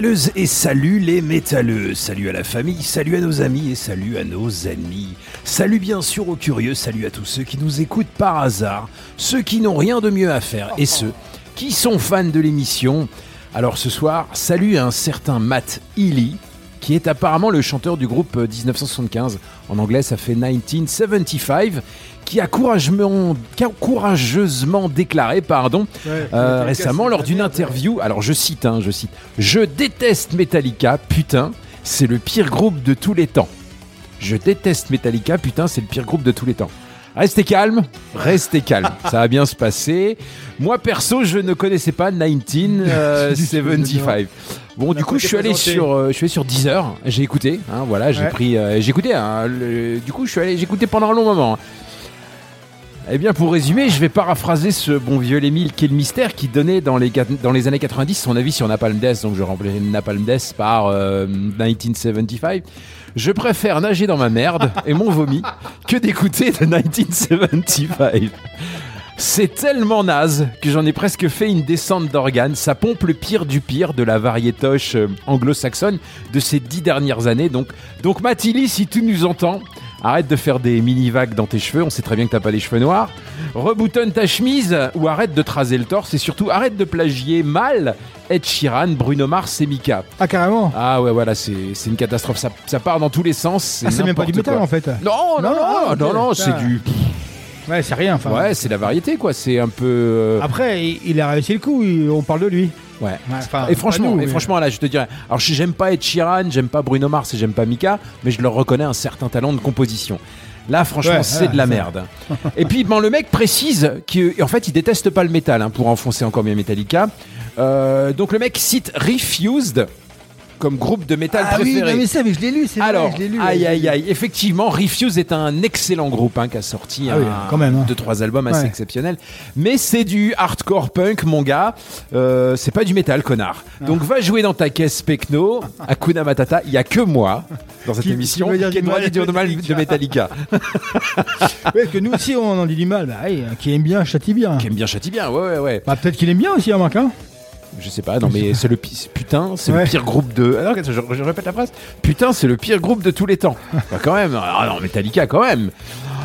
Métalleuses et salut les métalleux. Salut à la famille, salut à nos amis et salut à nos ennemis. Salut bien sûr aux curieux, salut à tous ceux qui nous écoutent par hasard, ceux qui n'ont rien de mieux à faire et ceux qui sont fans de l'émission. Alors ce soir, salut à un certain Matt Healy, qui est apparemment le chanteur du groupe euh, 1975. En anglais, ça fait 1975, qui a, courageusement, qui a courageusement déclaré, pardon, euh, récemment lors d'une interview. Alors je cite, hein, je cite, je déteste Metallica, putain, c'est le pire groupe de tous les temps. Je déteste Metallica, putain, c'est le pire groupe de tous les temps. Restez calme, restez calme, ça va bien se passer. Moi perso, je ne connaissais pas 1975. Bon, du coup, je suis allé sur, euh, je suis allé sur Deezer, j'ai écouté, hein, voilà, j'ai Ouais. pris, euh, j'ai écouté. hein, le- du coup, je suis allé, j'ai écouté pendant un long moment. Eh bien, pour résumer, je vais paraphraser ce bon vieux Émile qui est le mystère qui donnait dans les, dans les années 90 son avis sur Napalm Death. Donc, je remplacerai Napalm Death par euh, 1975. Je préfère nager dans ma merde et mon vomi que d'écouter de 1975. C'est tellement naze que j'en ai presque fait une descente d'organes. Ça pompe le pire du pire de la variétoche euh, anglo-saxonne de ces dix dernières années. Donc, donc Mathilly, si tu nous entends, arrête de faire des mini-vagues dans tes cheveux. On sait très bien que t'as pas les cheveux noirs. Reboutonne ta chemise ou arrête de traser le torse. Et surtout, arrête de plagier mal Ed Sheeran, Bruno Mars et Mika. Ah, carrément. Ah ouais, voilà, c'est une catastrophe. Ça, ça part dans tous les sens. Ah, c'est même pas du métal en fait. Non, non, non, Non, ah, non, c'est du. Ouais, c'est rien. Enfin, Ouais, c'est la variété, quoi. C'est un peu. euh, Après, il, il a réussi le coup. il- on parle de lui. Ouais. Ouais, enfin, Et franchement, pas nous, et mais- franchement, là, je te dirais. Alors, je- j'aime pas Ed Sheeran, j'aime pas Bruno Mars et j'aime pas Mika, mais je leur reconnais un certain talent de composition. Là, franchement, Ouais, c'est ouais, de la merde. et puis, bon, le mec précise qu'en fait, il déteste pas le métal, hein, pour enfoncer encore bien Metallica. Euh, donc, le mec cite Refused comme groupe de métal Ah oui, non, mais ça, mais je l'ai lu. C'est Alors, vrai, je l'ai lu. aïe aïe aïe, effectivement, Refuse est un excellent groupe hein, qui a sorti Ah oui, un, quand même, hein. deux trois albums assez Ouais. exceptionnels, mais c'est du hardcore punk, mon gars. Euh, c'est pas du métal, connard. Ah. Donc va jouer dans ta caisse Pecno, Hakuna Matata. Il y a que moi dans cette Qui- émission qui qui de mal de mal de Metallica. Ouais, parce que nous aussi, on en dit du mal. Bah, oui, qui aime bien, châtie bien. qui aime bien, châtie bien. Ouais ouais ouais. Bah, peut-être qu'il aime bien aussi, hein, Marc. Hein Je sais pas, non mais c'est le putain, c'est Ouais. le pire groupe de. Alors, attends, je, je répète la phrase. Putain, c'est le pire groupe de tous les temps. Bah, quand même. Ah non, Metallica quand même.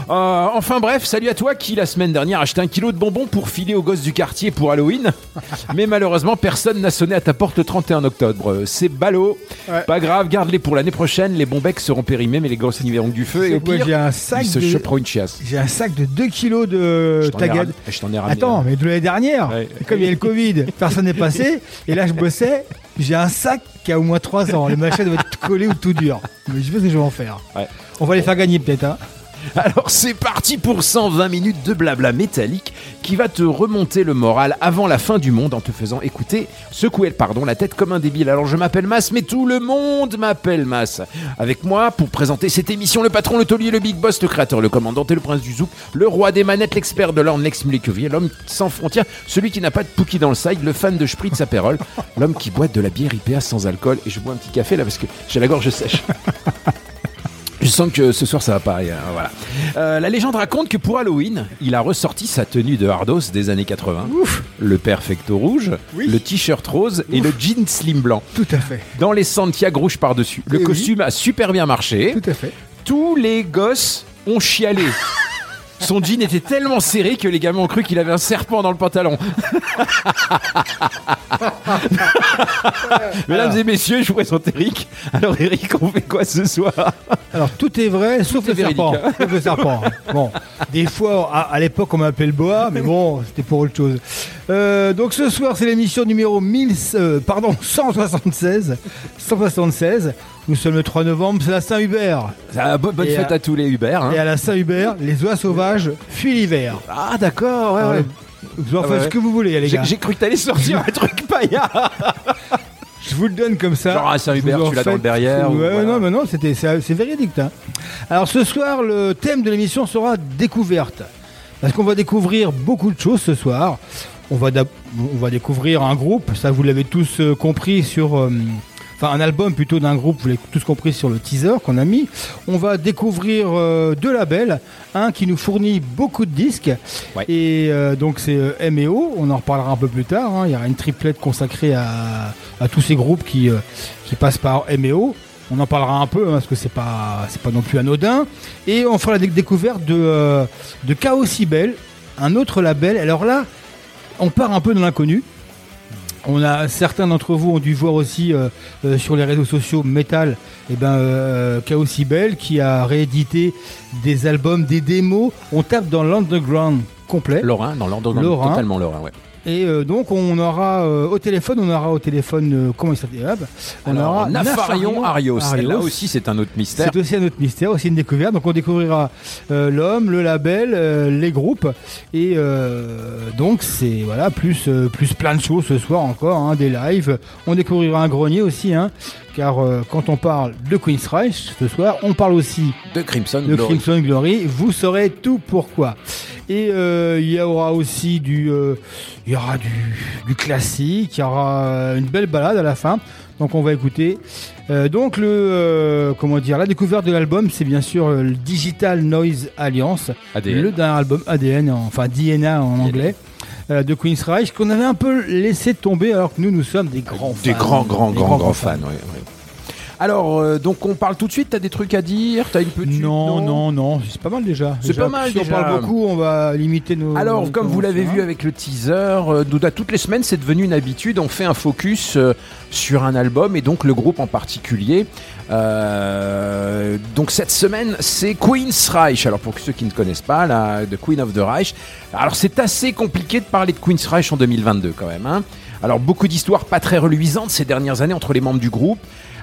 Euh, enfin bref, salut à toi qui la semaine dernière acheté un kilo de bonbons pour filer aux gosses du quartier pour Halloween. Mais malheureusement, personne n'a sonné à ta porte le 31 octobre. C'est ballot. Ouais. Pas grave, garde-les pour l'année prochaine. Les bons becs seront périmés, mais les gosses n'y verront du feu. Et au pire, j'ai un sac ils se de- choperont une chiasse. J'ai un sac de 2 kilos de Je t'en ai tagad. ramené- je t'en ai ramené. Attends, mais de l'année dernière, Ouais. comme il y a le Covid, personne n'est passé. Et là, je bossais. J'ai un sac qui a au moins 3 ans. Les machins doivent être collés ou tout dur. Mais je sais pas ce que je vais en faire. Ouais. On va les faire gagner peut-être. Hein. Alors c'est parti pour 120 minutes de blabla métallique qui va te remonter le moral avant la fin du monde en te faisant écouter, secouer pardon, la tête comme un débile. Alors je m'appelle Mas, mais tout le monde m'appelle Mas. Avec moi pour présenter cette émission, le patron, le taulier, le big boss, le créateur, le commandant et le prince du zouk, le roi des manettes, l'expert de l'orne, l'ex l'homme sans frontières, celui qui n'a pas de pookie dans le side, le fan de Spritz Aperol, l'homme qui boit de la bière IPA sans alcool. Et je bois un petit café là parce que j'ai la gorge sèche. Je sens que ce soir ça va pas. euh, voilà. Euh, la légende raconte que pour Halloween, il a ressorti sa tenue de hardos des années 80. Le perfecto rouge, Oui. le t-shirt rose et le jean slim blanc. Tout à fait. Dans les Santiago rouges par-dessus. Le Eh oui. costume a super bien marché. Tout à fait. Tous les gosses ont chialé. Son jean était tellement serré que les gamins ont cru qu'il avait un serpent dans le pantalon. Mesdames et messieurs, je vous présente Eric. Alors Eric, on fait quoi ce soir Alors tout est vrai, sauf est le serpent. véridique, hein. Sauf le serpent. Bon, des fois, à, à l'époque, on m'appelait le boa, mais bon, c'était pour autre chose. Euh, donc ce soir, c'est l'émission numéro 1000, euh, pardon, 176. 176. Nous sommes le 3 novembre, c'est la Saint-Hubert. Ah, bo- Bonne fête à- à tous les Uber. hein. Et à la Saint-Hubert, les oies sauvages fuient l'hiver. Ah d'accord, ouais, ouais. Vous en Ah faites ce que vous voulez, les J'ai gars. j'ai cru que t'allais sortir un truc paillard. Je vous le donne comme ça. Genre à Saint-Hubert, Vous en tu l'as dans le derrière, ou Ouais, voilà. non, mais non, c'était, c'est, véridique. hein. Alors ce soir, le thème de l'émission sera découverte. Parce qu'on va découvrir beaucoup de choses ce soir. On va, d'ab- on va découvrir un groupe, ça vous l'avez tous euh, compris sur... euh, Enfin, un album plutôt d'un groupe, vous l'avez tous compris sur le teaser qu'on a mis. On va découvrir euh, deux labels, un qui nous fournit beaucoup de disques, Ouais. et euh, donc c'est euh, M&O, on en reparlera un peu plus tard. hein. Il y aura une triplette consacrée à, à tous ces groupes qui, euh, qui passent par M&O. On en parlera un peu hein, parce que c'est pas c'est pas non plus anodin. Et on fera la dé- découverte de de Chaos un autre label. Alors là, on part un peu dans l'inconnu. On a certains d'entre vous ont dû voir aussi euh, euh, sur les réseaux sociaux Metal, et ben euh, Chaos Cybele qui a réédité des albums, des démos. On tape dans l'underground complet. Lorrain, dans Lorrain. totalement Lorrain, ouais. Et euh, donc on aura euh, au téléphone, on aura au téléphone euh, comment il s'appelle. On Alors, aura Nafarion Arios. Et là Arios. aussi, c'est un autre mystère. C'est aussi un autre mystère, aussi une découverte. Donc on découvrira euh, l'homme, le label, euh, les groupes et euh, donc c'est voilà plus euh, plus plein de choses ce soir encore, hein, des lives. On découvrira un grenier aussi, hein, car euh, quand on parle de Queen's Reich ce soir, on parle aussi De Crimson de Glory. Crimson Glory. Vous saurez tout pourquoi. Et euh, il y aura aussi du, euh, il y aura du, du classique, il y aura une belle balade à la fin. Donc on va écouter. Donc le, comment dire, la découverte de l'album, c'est bien sûr le Digital Noise Alliance, ADN. le dernier album ADN, en- enfin DNA en anglais. Euh, de Queen's Reich qu'on avait un peu laissé tomber alors que nous nous sommes des grands Des fans. grands, grands, Des grands, grands fans. ouais. Alors, euh, donc on parle tout de suite. T'as des trucs à dire T'as une petite Non, non, non, c'est pas mal déjà. C'est pas mal Si déjà. on parle beaucoup, on va limiter nos. Alors, nos comme vous l'avez conventions, vu hein. avec le teaser, euh, à toutes les semaines, c'est devenu une habitude. On fait un focus euh, sur un album et donc le groupe en particulier. Euh, donc cette semaine, c'est Queen's Reich. Alors pour ceux qui ne connaissent pas, la The Queen of the Reich. Alors c'est assez compliqué de parler de Queen's Reich en 2022 quand même. hein. Alors beaucoup d'histoires pas très reluisantes ces dernières années entre les membres du groupe.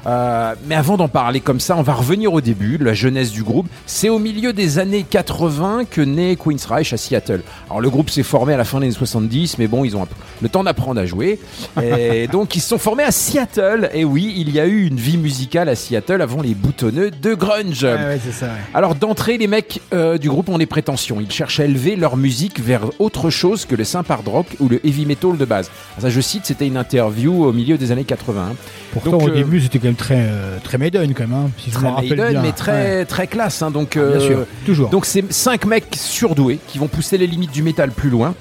Euh, mais avant d'en parler comme ça, on va revenir au début, la jeunesse du groupe. C'est au milieu des années 80 que naît Queen's Reich à Seattle. Alors le groupe s'est formé à la fin des années 70, mais bon, ils ont le temps d'apprendre à jouer. Et donc ils se sont formés à Seattle. Et oui, il y a eu une vie musicale à Seattle avant les boutonneux de grunge. Ouais, ouais, c'est ça. ouais. Alors d'entrée, les mecs euh, du groupe ont des prétentions. Ils cherchent à élever leur musique vers autre chose que le simple hard rock ou le heavy metal de base. Ça, je cite, c'était une interview au milieu des années 80. hein. Pourtant, Donc, au euh, début, c'était quand même très, euh, très Maiden, quand même, hein, si je me rappelle Maiden, bien. mais très, très classe. hein. donc, Ouais, bien euh, sûr, toujours. donc c'est cinq mecs surdoués qui vont pousser les limites du métal plus loin.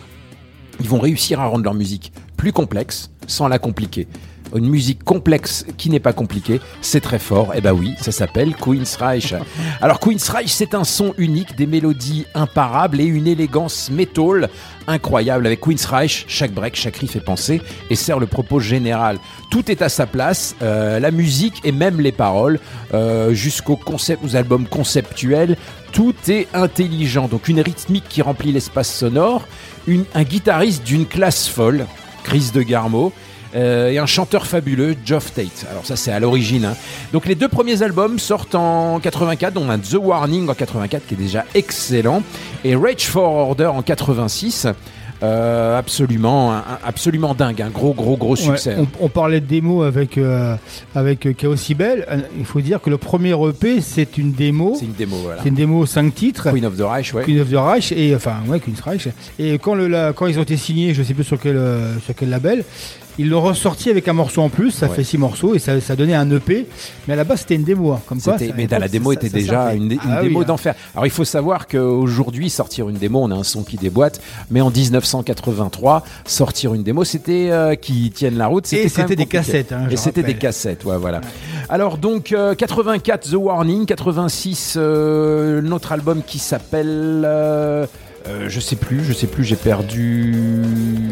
Ils vont réussir à rendre leur musique plus complexe sans la compliquer. Une musique complexe qui n'est pas compliquée, c'est très fort. Et ben oui, ça s'appelle Queen's Reich. Alors Queen's Reich, c'est un son unique, des mélodies imparables et une élégance metal incroyable. Avec Queen's Reich, chaque break, chaque riff est pensé et sert le propos général. Tout est à sa place, euh, la musique et même les paroles, euh, jusqu'aux concepts, aux albums conceptuels. Tout est intelligent. Donc une rythmique qui remplit l'espace sonore, un guitariste d'une classe folle, Chris de Garmo. Euh, et un chanteur fabuleux, Geoff Tate. Alors ça c'est à l'origine. hein. Donc les deux premiers albums sortent en 84, dont un The Warning en 84 qui est déjà excellent, et Rage for Order en 86. Euh, absolument, un- absolument dingue, un gros, gros, gros Ouais, succès. on, on parlait de démo avec, euh, avec euh, Chaos Sibel. Euh, Il faut dire que le premier EP, c'est une démo. C'est une démo, voilà. C'est une démo 5 titres. Queen of the Reich, ouais. Queen of the Reich et enfin ouais Queen's Reich et quand le la- quand ils ont été signés je sais plus sur quel sur quel label ils l'ont ressorti avec un morceau en plus ça Ouais. fait six morceaux et ça, ça donnait un EP mais à la base c'était une démo hein, comme quoi mais dans la démo ça- était ça déjà une, une Ah oui, démo hein. d'enfer. Alors il faut savoir qu'aujourd'hui sortir une démo, on a un son qui déboîte, mais en 1983 sortir une démo, c'était euh, qui tiennent la route. Et quand même c'était des cassettes, hein, Et c'était des cassettes, ouais, voilà. Alors donc euh, 84 The Warning, 86 euh, notre album qui s'appelle. Euh, je sais plus, je sais plus, j'ai perdu.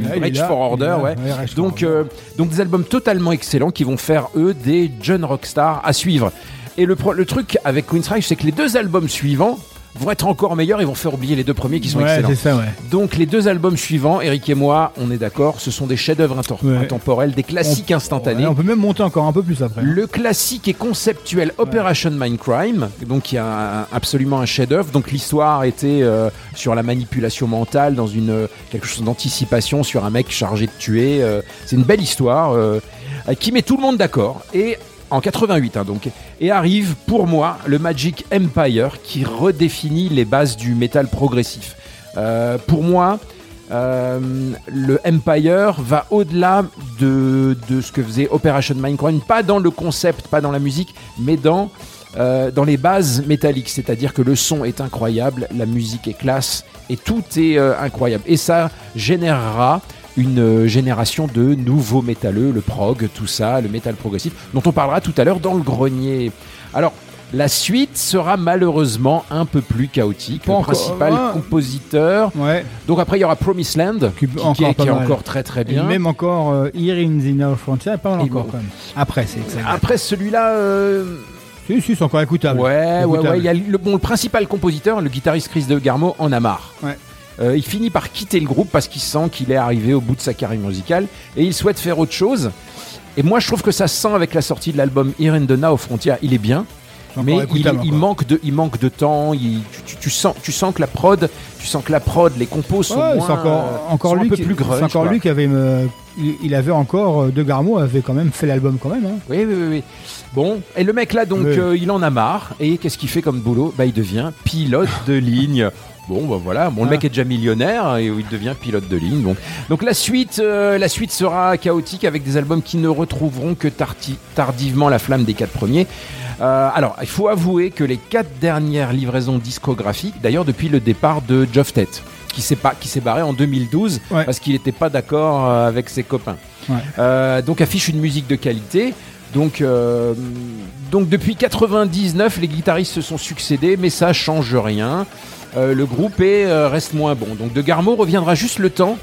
Là, Rage là, for Order, là, ouais. Rage Donc, euh, donc des albums totalement excellents qui vont faire eux des jeunes rockstars à suivre. Et le, pro- le truc avec Queen's Reich, c'est que les deux albums suivants vont être encore meilleurs et vont faire oublier les deux premiers qui sont ouais excellents. c'est ça ouais Donc les deux albums suivants, Eric et moi, on est d'accord, ce sont des chefs-d'œuvre Ouais. intemporels, des classiques instantanés. On peut même monter encore un peu plus après Le classique et conceptuel Operation Mindcrime, donc qui un- absolument un chef-d'œuvre. Donc l'histoire était euh, sur la manipulation mentale, dans une euh, quelque chose d'anticipation sur un mec chargé de tuer. euh, c'est une belle histoire qui met tout le monde d'accord. Et en 88, hein, donc, et arrive pour moi le Magic Empire qui redéfinit les bases du métal progressif. Euh, pour moi, euh, le Empire va au-delà de, ce que faisait Operation Mindcrime, pas dans le concept, pas dans la musique, mais dans, euh, dans les bases métalliques. C'est-à-dire que le son est incroyable, la musique est classe, et tout est incroyable. Et ça générera une euh, génération de nouveaux métalleux, le prog, tout ça, le métal progressif, dont on parlera tout à l'heure dans le grenier. Alors, la suite sera malheureusement un peu plus chaotique. Le principal ouais. compositeur. ouais Donc après, il y aura Promised Land, Qui- qui, encore qui est, mal. encore très très et bien. même encore euh, Here in the Now Frontier pas mal Et encore bon. quand même après c'est Après celui-là, euh, si si c'est encore écoutable ouais, Écoutable. ouais, il y a le, bon, le principal compositeur, le guitariste Chris de Garmo, en a marre. Ouais. Euh, il finit par quitter le groupe parce qu'il sent qu'il est arrivé au bout de sa carrière musicale et il souhaite faire autre chose. Et moi, je trouve que ça se sent avec la sortie de l'album the Now Frontier. Il est bien, mais il, manque de, il manque de temps. il- tu, sens, tu sens que la prod, tu sens que la prod, les compos sont Ouais, moins, c'est encore, euh, encore sont lui un peu qui, plus grunge. c'est encore quoi. lui qui avait me- il, avait encore euh, De Garmo avait quand même fait l'album quand même hein. Oui, oui, oui, oui. Bon, et le mec là, donc, Oui. euh, il en a marre. Et qu'est-ce qu'il fait comme boulot? Bah, il devient pilote de ligne. Bon, bah voilà. Bon, le Ah. mec est déjà millionnaire et il devient pilote de ligne. Donc la suite, euh, la suite sera chaotique avec des albums qui ne retrouveront que tardivement la flamme des quatre premiers. Euh, alors, il faut avouer que les quatre dernières livraisons discographiques, d'ailleurs depuis le départ de Geoff Tate, qui s'est pas, qui s'est barré en 2012 Ouais. parce qu'il n'était pas d'accord euh, avec ses copains. Ouais. Euh, donc affiche une musique de qualité. Donc, euh, donc depuis 99, les guitaristes se sont succédés, mais ça change rien. Euh, le groupe est, euh, reste moins bon. Donc De Garmo reviendra juste le temps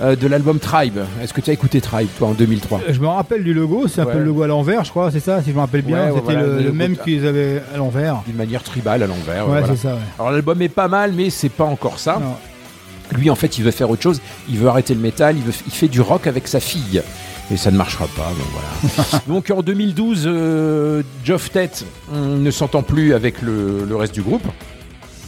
euh, de l'album Tribe. Est-ce que tu as écouté Tribe, toi, en 2003 Je me rappelle du logo, c'est un Ouais. peu le logo à l'envers, je crois, c'est ça, si je me rappelle bien. Ouais, C'était voilà, le, même qu'ils avaient à l'envers. D'une manière tribale à l'envers. Ouais, voilà. c'est ça, ouais. Alors l'album est pas mal, mais c'est pas encore ça. Non. Lui, en fait, il veut faire autre chose. Il veut arrêter le métal. Il, veut, il fait du rock avec sa fille. Et ça ne marchera pas. Donc, voilà. donc en 2012, euh, Geoff Tate on ne s'entend plus avec le, le reste du groupe.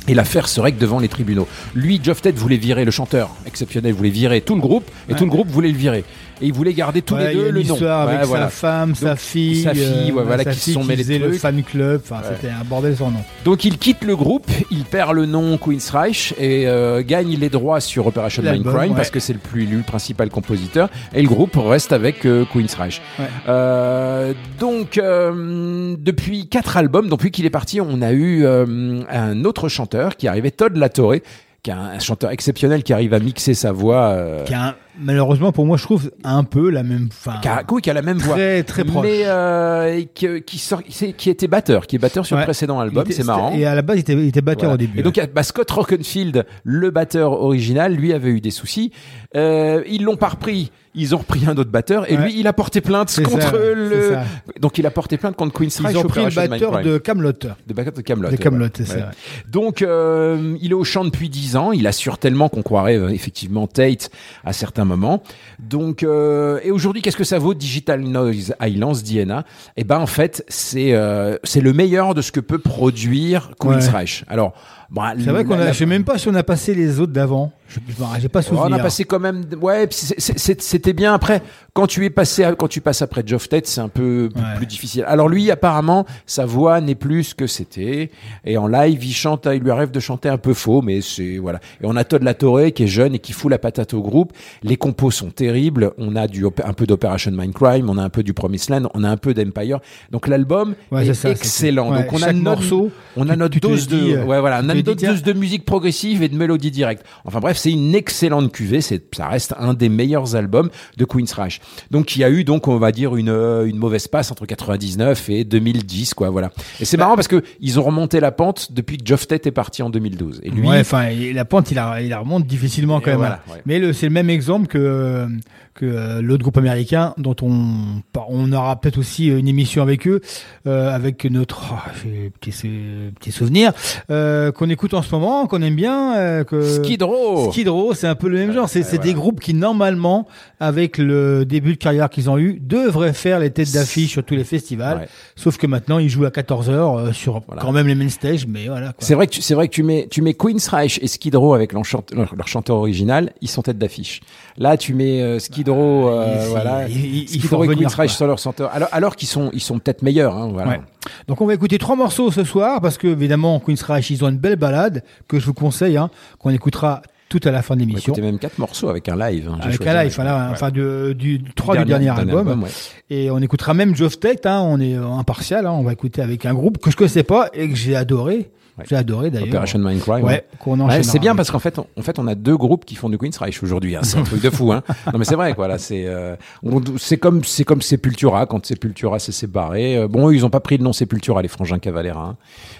Et l'affaire se règle devant les tribunaux. Lui, Geoff Tate voulait virer le chanteur exceptionnel, voulait virer tout le groupe, et Ouais. tout le groupe voulait le virer. Et il voulait garder tous Ouais, les y deux a le nom. histoire avec Ouais, voilà. sa femme, sa fille, sa fille, ouais, voilà, sa qui se sont mêlés de faisait le fan club, enfin c'était un bordel sans nom. Donc il quitte le groupe, il perd le nom Queen's Reich et euh, gagne les droits sur Operation Mindcrime parce que c'est le plus le principal compositeur et le groupe reste avec euh, Queen's Reich. Ouais. Euh, donc euh, depuis quatre albums, depuis qu'il est parti, on a eu euh, un autre chanteur qui arrivait, Todd Latore, qui est un, un chanteur exceptionnel qui arrive à mixer sa voix, euh, Qui a un- malheureusement pour moi je trouve un peu la même fin. qui, a, oui, qui a la même voix. très très proche. Mais euh, qui, qui, sort, c'est- qui était batteur, qui est batteur sur Ouais. le précédent album, c'est marrant. Et à la base il était, il était batteur Voilà. au début. Et donc, bah, Scott Rockenfield, le batteur original, lui avait eu des soucis. Euh, ils l'ont pas repris. Ils ont repris un autre batteur et Ouais. lui, il a porté plainte contre ça, le. Donc, il a porté plainte contre Queen's Reich Ils ont pris le batteur de Camelot. de batteur de Camelot. De Camelot, c'est ça. Donc, euh, il est au chant depuis 10 ans. Il assure tellement qu'on croirait euh, effectivement Tate à certains moment. Donc, euh, et aujourd'hui, qu'est-ce que ça vaut Digital Noise Islands, DNA Eh ben, en fait, c'est euh, c'est le meilleur de ce que peut produire Queensryche. Alors, bon, C'est vrai qu'on a, la- je sais même pas si on a passé les autres d'avant. Je je- j'ai pas Oh, souvenir. on a passé quand même, ouais, c'était bien. Après, quand tu es passé, à- quand tu passes après Geoff Tate, c'est un peu plus, Ouais. plus difficile. Alors lui, apparemment, sa voix n'est plus ce que c'était, et en live, il chante, il lui arrive de chanter un peu faux, mais c'est voilà. Et on a Todd Latorre qui est jeune et qui fout la patate au groupe. Les compos sont terribles. On a du un peu d'Operation Mindcrime, on a un peu du Promised Land, on a un peu d'Empire. Donc l'album Ouais, est ça, excellent. ouais, Donc on a notre morceau, on a notre dose de, euh, ouais voilà, on a notre dose de musique progressive et de mélodie directe. Enfin bref, c'est une excellente cuvée. C'est, ça reste un des meilleurs albums de Queensryche. Donc il y a eu donc on va dire une euh, une mauvaise passe entre 99 et 2010 quoi. Voilà. Et c'est marrant parce que ils ont remonté la pente depuis que Geoff Tate est parti en 2012. Et lui, Ouais, enfin, la pente, il la, il la remonte difficilement quand même. voilà, ouais. Mais le- c'est le même exemple que que euh, l'autre groupe américain dont on on aura peut-être aussi une émission avec eux, euh, avec notre oh, petit petit souvenir euh, qu'on écoute en ce moment, qu'on aime bien. euh, que Skid Row. Skid Row, c'est un peu le même genre. C'est voilà. des groupes qui normalement, avec le début de carrière qu'ils ont eu, devraient faire les têtes d'affiche sur tous les festivals. Ouais. Sauf que maintenant, ils jouent à 14 heures euh, sur Voilà. quand même les main stage, mais voilà. C'est vrai que tu, c'est vrai que tu mets tu mets Queensryche et Skid Row avec leur, chante- leur, leur chanteur original, ils sont tête d'affiche. Là, tu mets euh, Skid Row, euh, il- voilà, il- il- il Skid faut Row et quoi. sur leur chanteur. Alors alors qu'ils sont ils sont peut-être meilleurs, hein, voilà. Ouais. Donc on va écouter trois morceaux ce soir parce que évidemment Queen's Reich ils ont une belle balade que je vous conseille hein, qu'on écoutera tout à la fin de l'émission écouter même quatre morceaux avec un live. hein, avec un live voilà, Ouais. enfin du, du trois du dernier, album, ouais. et on écoutera même Geoff Tate hein, on est euh, impartial hein, on va écouter avec un groupe que je connaissais pas et que j'ai adoré Ouais. j'ai adoré d'ailleurs Operation Mindcrime. ouais, Ouais, c'est bien parce qu'en fait, on, en fait, on a deux groupes qui font du Queensryche aujourd'hui. Hein. C'est un truc de fou. Hein. Non, mais c'est vrai, quoi. Là, c'est, euh, c'est comme, c'est comme Sepultura quand Sepultura s'est séparé. Euh, bon, ils ont pas pris le nom Sepultura, les frangins Cavalera. hein.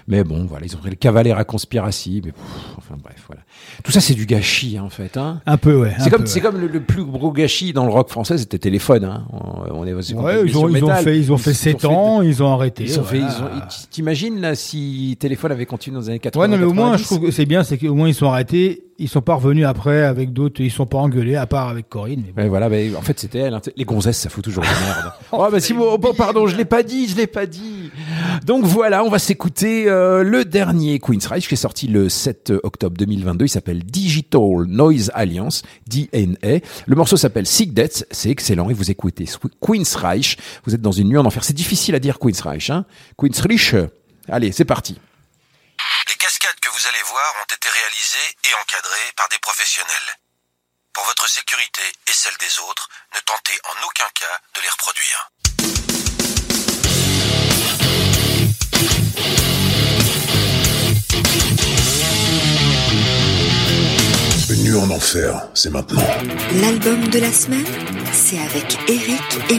Mais bon, voilà, ils ont pris le Cavalera Conspiracy. Mais pff, enfin bref, voilà. Tout ça, c'est du gâchis, en fait. Hein. un peu ouais C'est comme, peu, ouais. comme le, le plus gros gâchis dans le rock français, c'était Téléphone. Hein. On, on est, Ouais, ils ont, ils ont fait ils ont fait Ils 7 fait- ans ils ont arrêté Ils ont fait, voilà. ils ont, t'imagines là si Téléphone avait continué dans les années 80 Ouais, non, mais au moins, 90? je trouve que c'est bien, c'est qu'au moins ils sont arrêtés, ils sont pas revenus après avec d'autres, ils sont pas engueulés, à part avec Corinne. Mais bon. Ouais, voilà, ben, en fait, c'était elle. hein. Les gonzesses, ça fout toujours de merde. oh, bah, si, oh, pardon, je l'ai pas dit, je l'ai pas dit. Donc voilà, on va s'écouter euh, le dernier Queensryche qui est sorti le 7 octobre 2022. Il s'appelle Digital Noise Alliance, DNA. Le morceau s'appelle Sick Death. C'est excellent. Et vous écoutez Queensryche. Vous êtes dans une nuit en enfer. C'est difficile à dire Queensryche, hein. Queensryche. Allez, c'est parti. Les cascades que vous allez voir ont été réalisées et encadrées par des professionnels. Pour votre sécurité et celle des autres, ne tentez en aucun cas de les reproduire. En enfer, c'est maintenant. L'album de la semaine, c'est avec Eric et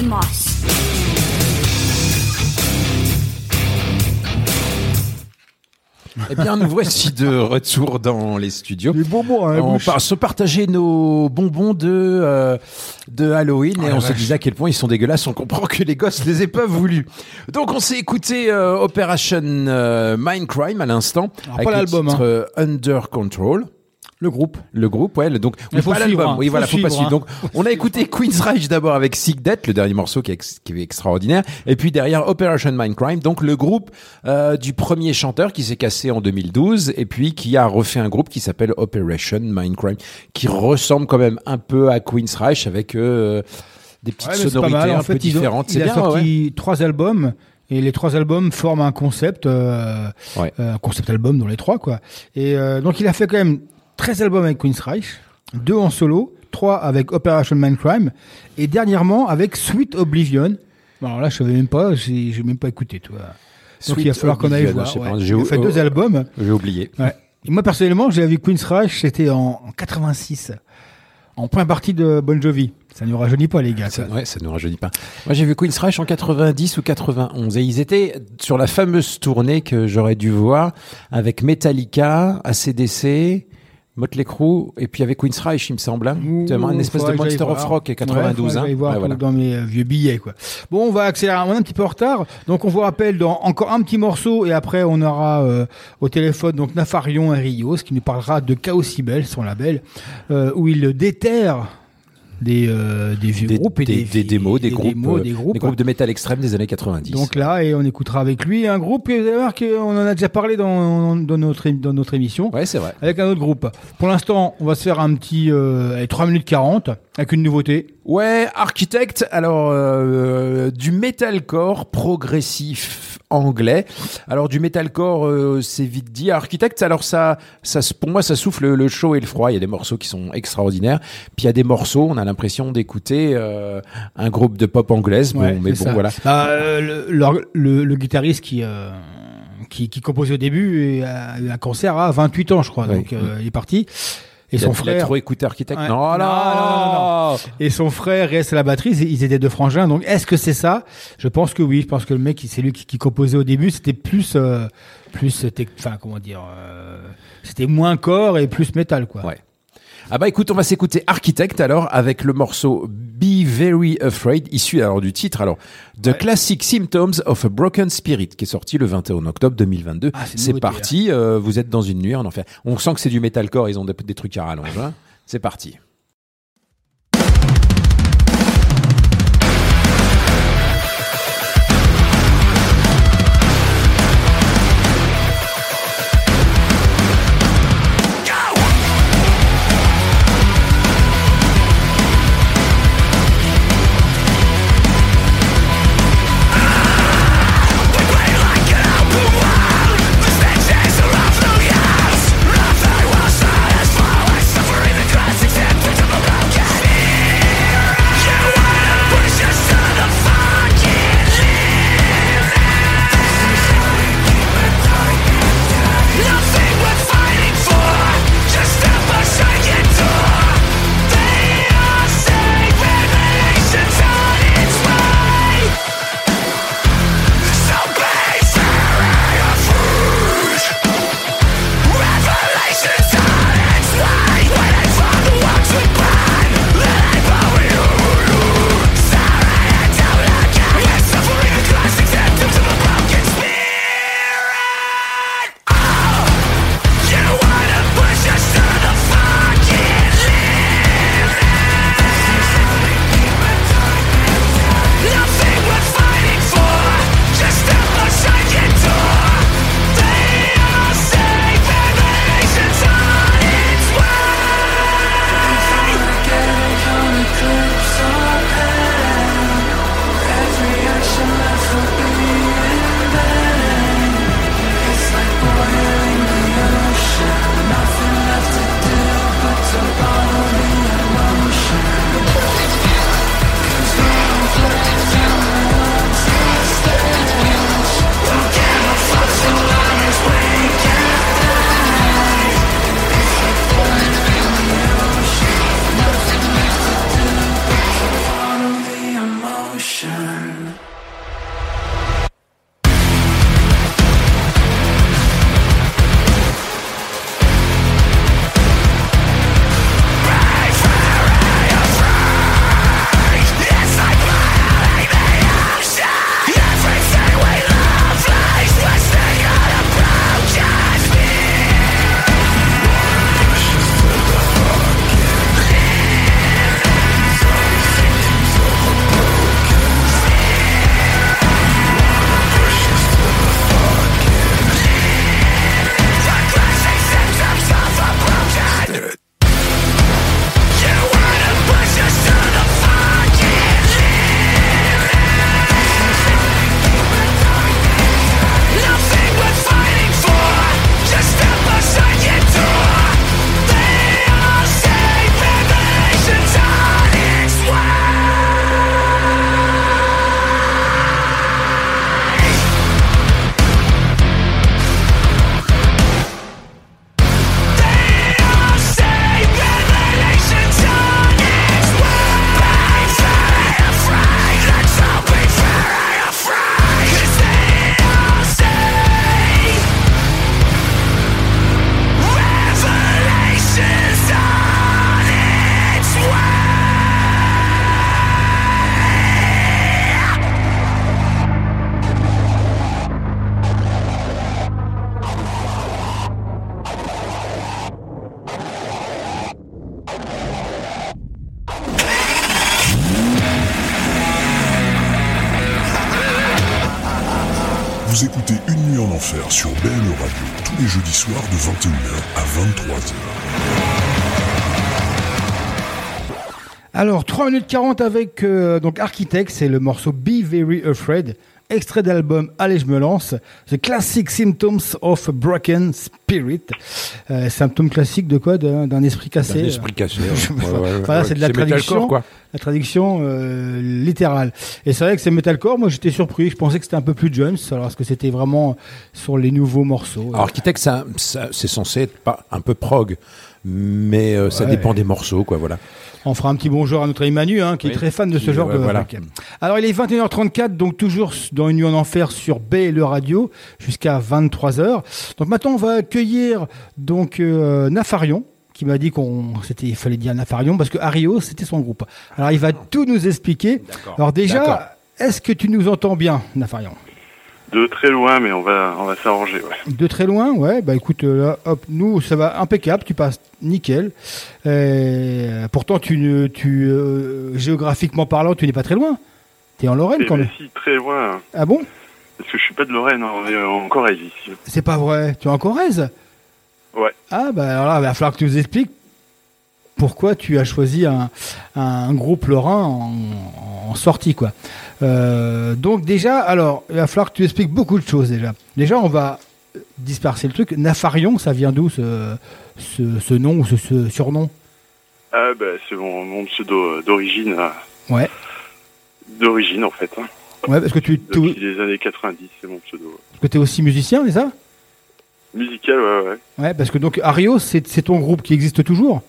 Et Mas. Eh bien, nous voici de retour dans les studios. Les bonbons, hein, on se partager nos bonbons de euh, de Halloween et la on se vache. disait à quel point ils sont dégueulasses. On comprend que les gosses les aient pas voulu. Donc, on s'est écouté euh, Operation euh, Mindcrime à l'instant Alors, pas l'album, titre hein. euh, Under Control. Le groupe. Le groupe, ouais. le- Donc, Il faut pas suivre, l'album. hein. Oui, Faut voilà, faut pas suivre, suivre. Donc, on a écouté Queen's Reich d'abord avec Sick Death, le dernier morceau qui est, ex- qui est extraordinaire. Et puis derrière Operation Mindcrime, donc le groupe euh, du premier chanteur qui s'est cassé en 2012 et puis qui a refait un groupe qui s'appelle Operation Mindcrime, qui ressemble quand même un peu à Queen's Reich avec euh, des petites Ouais, mais sonorités un fait, peu ont- différentes. il C'est a bien, sorti ouais. trois albums et les trois albums forment un concept, euh, Ouais. un concept album dans les trois quoi. Et euh, donc il a fait quand même 13 albums avec Queen's Reich, deux en solo, trois avec Operation Mindcrime et dernièrement avec Sweet Oblivion. Bon, alors là, je savais même pas, j'ai j'ai même pas écouté, toi. Donc Sweet il va falloir qu'on aille voir. ouais. j'ai- Il a fait oh, deux albums. J'ai oublié. Ouais. Et moi, personnellement, j'ai vu Queen's Rush, c'était en, en 86, en point partie de Bon Jovi. Ça ne nous rajeunit pas, les gars. Ça, ouais, ça nous rajeunit pas. Moi, j'ai vu Queen's Rush en 90 ou 91 et ils étaient sur la fameuse tournée que j'aurais dû voir avec Metallica, ACDC, Motley Crue et puis avec Queen's Rush, il me semble. Hein. Ouh, un espèce de Monster of. Rock et 92. Ouais, hein. voir Ouais, tout voilà. dans mes euh, vieux billets, quoi. Bon, on va accélérer. On est un petit peu en retard. Donc, on vous rappelle dans encore un petit morceau et après, on aura euh, au téléphone donc Nafarion et Rios qui nous parlera de Chaos Sibel, son label, euh, où il déterre des, euh, des vieux Des, groupes et des, des, des démos, des, groupes, démos, euh, des groupes. de métal extrême des années 90. Donc là, et on écoutera avec lui un groupe, et vous allez voir qu'on en a déjà parlé dans, dans, notre, dans notre émission, ouais, c'est vrai. avec un autre groupe. Pour l'instant, on va se faire un petit euh, allez, 3 minutes 40, avec une nouveauté. Ouais, Architect, alors euh, du metalcore progressif anglais. Alors du metalcore, euh, c'est vite dit. Architect, alors ça, ça, pour moi, ça souffle le chaud et le froid. Il y a des morceaux qui sont extraordinaires, puis il y a des morceaux, on a l'impression d'écouter euh, un groupe de pop anglaise. Bon, Ouais, mais bon, ça. voilà. Bah, euh, le, le, le- guitariste qui, euh, qui, qui composait au début et a eu un cancer à 28 ans, je crois. Ouais. Donc euh, il est parti. Et Il son il a frère trop écouté Architect. Ouais. Non, Non, non, et son frère reste à la batterie. Ils étaient deux frangins. Donc est-ce que c'est ça? Je pense que oui. Je pense que le mec, c'est lui qui, composait au début. C'était plus, euh, plus, c'était, enfin comment dire, euh, c'était moins corps et plus métal quoi. Ouais. Ah bah écoute, on va s'écouter Architect alors avec le morceau Be Very Afraid, issu alors du titre alors The Classic Symptoms of a Broken Spirit, qui est sorti le 21 octobre 2022. Ah, c'est parti, euh, vous êtes dans une nuit en enfer. On sent que c'est du metalcore, ils ont des, des trucs à rallonge. hein. C'est parti. 40 avec euh, donc Architect, c'est le morceau Be Very Afraid, extrait d'album Allez, je me lance, The Classic Symptoms of a Broken Spirit. Euh, symptômes classiques de quoi D'un d'un esprit cassé Un esprit cassé. ouais. Ouais, Voilà, ouais. c'est de la traduction. quoi. La traduction euh, littérale. Et c'est vrai que c'est metalcore, moi j'étais surpris, je pensais que c'était un peu plus Jones, alors est-ce que c'était vraiment sur les nouveaux morceaux Alors, Architect, c'est censé être pas un peu prog, mais euh, ça dépend des morceaux, quoi. Voilà. On fera un petit bonjour à notre ami Manu, hein, qui est très fan de ce genre de voilà. Alors, il est 21h34, donc toujours dans Une nuit en enfer sur B et le radio, jusqu'à 23h. Donc maintenant, on va accueillir donc euh, Nafarion, qui m'a dit qu'on c'était il fallait dire Nafarion parce que Ario c'était son groupe. Alors il va tout nous expliquer. Alors déjà, est-ce que tu nous entends bien, Nafarion? De très loin, mais on va, on va s'arranger. Ouais. De très loin, ouais. Bah écoute, euh, là, hop, nous ça va impeccable, tu passes nickel. Euh, pourtant, tu, ne- tu euh, géographiquement parlant, tu n'es pas très loin. T'es en Lorraine Et quand mais même. si, très loin. Ah bon? Parce que je suis pas de Lorraine, on est en Corrèze ici. C'est pas vrai. Tu es en Corrèze? Ouais. Ah bah alors là, il va falloir que tu nous expliques pourquoi tu as choisi un, un groupe lorrain en, en sortie quoi. Euh, donc déjà, alors il va falloir que tu expliques beaucoup de choses déjà. Déjà, on va disperser le truc. Nafarion, ça vient d'où ce, ce, ce nom ou ce, ce surnom? Ah bah c'est mon, mon pseudo d'origine, euh, Ouais. d'origine en fait. hein. Ouais, parce que tu Depuis les années 90, c'est mon pseudo. es aussi musicien, c'est ça? Musical, ouais, ouais. Ouais, parce que donc Ario, c'est c'est ton groupe qui existe toujours?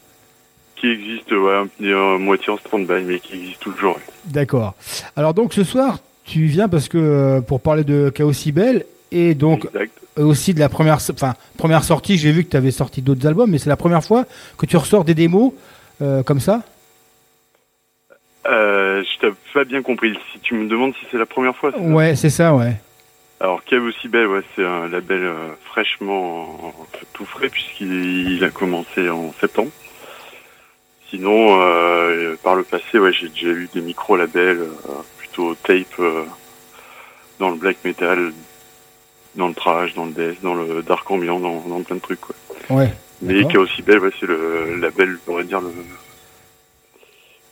Qui existe, ouais, euh, moitié en stand-by, mais qui existe toujours. D'accord. Alors donc ce soir, tu viens parce que euh, pour parler de Chaos Bell et donc Exact. euh, aussi de la première, enfin première sortie. J'ai vu que tu avais sorti d'autres albums, mais c'est la première fois que tu ressors des démos euh, comme ça? Je t'ai pas bien compris. Si tu me demandes si c'est la première fois. Ouais, c'est ça, ouais. Alors Cave aussi belle, ouais, c'est un label fraîchement tout frais puisqu'il il a commencé en septembre. Sinon, euh, par le passé, ouais, j'ai déjà eu des micro-labels euh, plutôt tape euh, dans le black metal, dans le trash, dans le death, dans le dark ambiant, dans, dans plein de trucs. Quoi. Ouais. Mais D'accord. Chaos aussi belle, ouais, c'est le label, on va dire le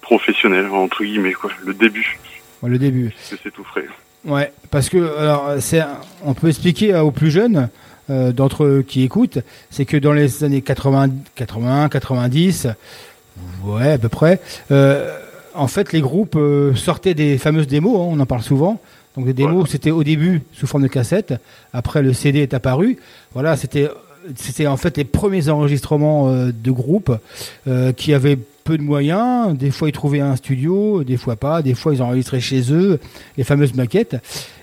professionnel entre guillemets quoi, le début, Ouais, Le début. parce que c'est tout frais. Ouais, parce que alors c'est, on peut expliquer aux plus jeunes euh, d'entre eux qui écoutent, c'est que dans les années 80, 81, 90, ouais à peu près, euh, en fait les groupes euh, sortaient des fameuses démos, hein, on en parle souvent. Donc des démos, c'était au début sous forme de cassette. Après le CD est apparu. Voilà, c'était c'était en fait les premiers enregistrements euh, de groupes euh, qui avaient peu de moyens. Des fois ils trouvaient un studio, des fois pas. Des fois ils enregistraient chez eux les fameuses maquettes.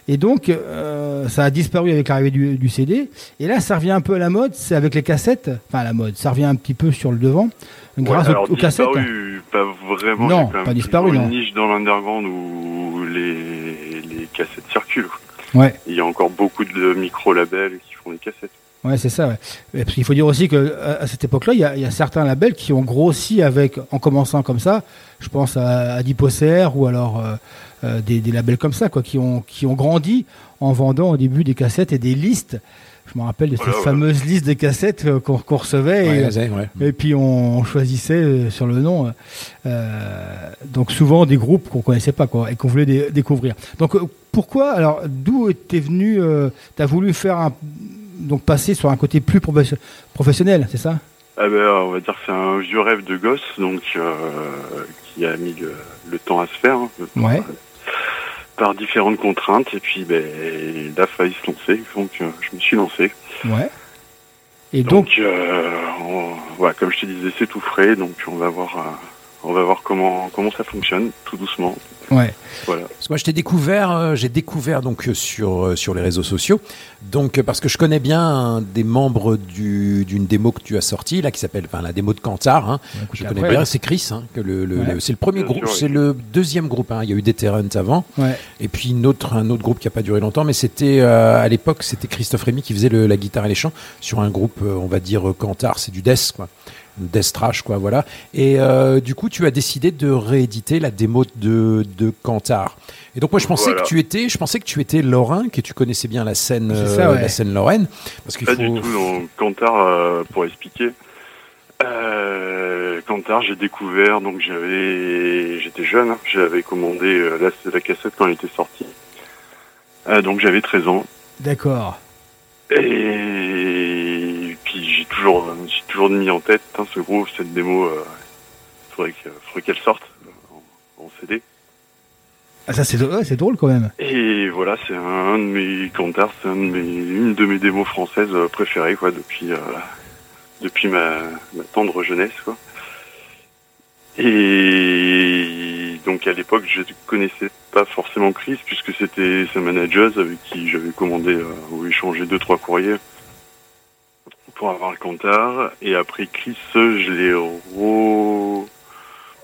Et donc, euh, ça a disparu avec l'arrivée du, du CD. Et là, ça revient un peu à la mode, c'est avec les cassettes. Enfin, à la mode, ça revient un petit peu sur le devant, grâce Ouais, aux- alors, aux, cassettes. disparu, pas vraiment. Non, pas disparu, toujours non. une niche dans l'underground où les, les cassettes circulent. Ouais. Il y a encore beaucoup de micro-labels qui font des cassettes. Ouais, c'est ça. Ouais. Et Parce qu'il faut dire aussi que à cette époque-là, il y, a- il y a certains labels qui ont grossi avec, en commençant comme ça. Je pense à, Diposer ou alors euh, euh, des, des labels comme ça, quoi, qui ont qui ont grandi en vendant au début des cassettes et des listes. Je me rappelle de Voilà, voilà. fameuses listes de cassettes euh, qu'on recevait. Ouais, et, ouais, ouais. Et puis on, on choisissait euh, sur le nom, euh, donc souvent des groupes qu'on connaissait pas quoi, et qu'on voulait dé- découvrir. Donc pourquoi alors d'où était venu, euh, t'as voulu faire un, donc passer sur un côté plus professionnel, c'est ça? Ah ben, on va dire que c'est un vieux rêve de gosse, donc euh, qui a mis le, le temps à se faire. hein, Ouais. Par différentes contraintes, et puis ben, il a failli se lancer, donc euh, je me suis lancé. Ouais. Et donc, Donc, euh, on- voilà, comme je te disais, c'est tout frais, donc on va voir, euh, on va voir comment comment ça fonctionne, tout doucement. Ouais, Voilà. Parce que moi, je t'ai découvert, euh, j'ai découvert donc euh, sur euh, sur les réseaux sociaux, donc euh, parce que je connais bien un des membres du- d'une démo que tu as sortie là, qui s'appelle, enfin la démo de Cantar. Hein, je après, connais bien, c'est Chris. Hein, que le, le- Ouais. le- c'est le premier groupe, c'est le deuxième groupe. Hein, il y a eu Deterrent avant, ouais, et puis une autre, un autre groupe qui a pas duré longtemps, mais c'était euh, à l'époque, c'était Christophe Rémy qui faisait le- la guitare et les chants sur un groupe, euh, on va dire Cantar, c'est du death quoi. Death Trash, quoi, voilà. Et euh, du coup, tu as décidé de rééditer la démo de, de Cantar. Et donc moi, je pensais Voilà. que tu étais, je pensais que tu étais lorrain, que tu connaissais bien la scène, euh, ça, ouais. la scène lorraine, parce qu'il Pas faut. du tout, dans Cantar, euh, pour expliquer. Euh, Cantar, j'ai découvert, donc j'avais, j'étais jeune, hein, j'avais commandé euh, la, la cassette quand elle était sortie. Euh, donc j'avais 13 ans. D'accord. Et j'ai toujours, j'ai toujours mis en tête hein, ce groupe, cette démo. Euh, faudrait que- faudrait qu'elle sorte euh, en, en CD. Ah, ça, c'est drôle quand même. Et voilà, c'est un de mes Cantar, c'est un de mes, une de mes démos françaises euh, préférées quoi depuis euh, depuis ma, ma tendre jeunesse quoi. Et donc à l'époque, je connaissais pas forcément Chris puisque c'était sa manageuse avec qui j'avais commandé euh, ou échangé deux trois courriers pour avoir le Cantar. Et après Chris, je l'ai re...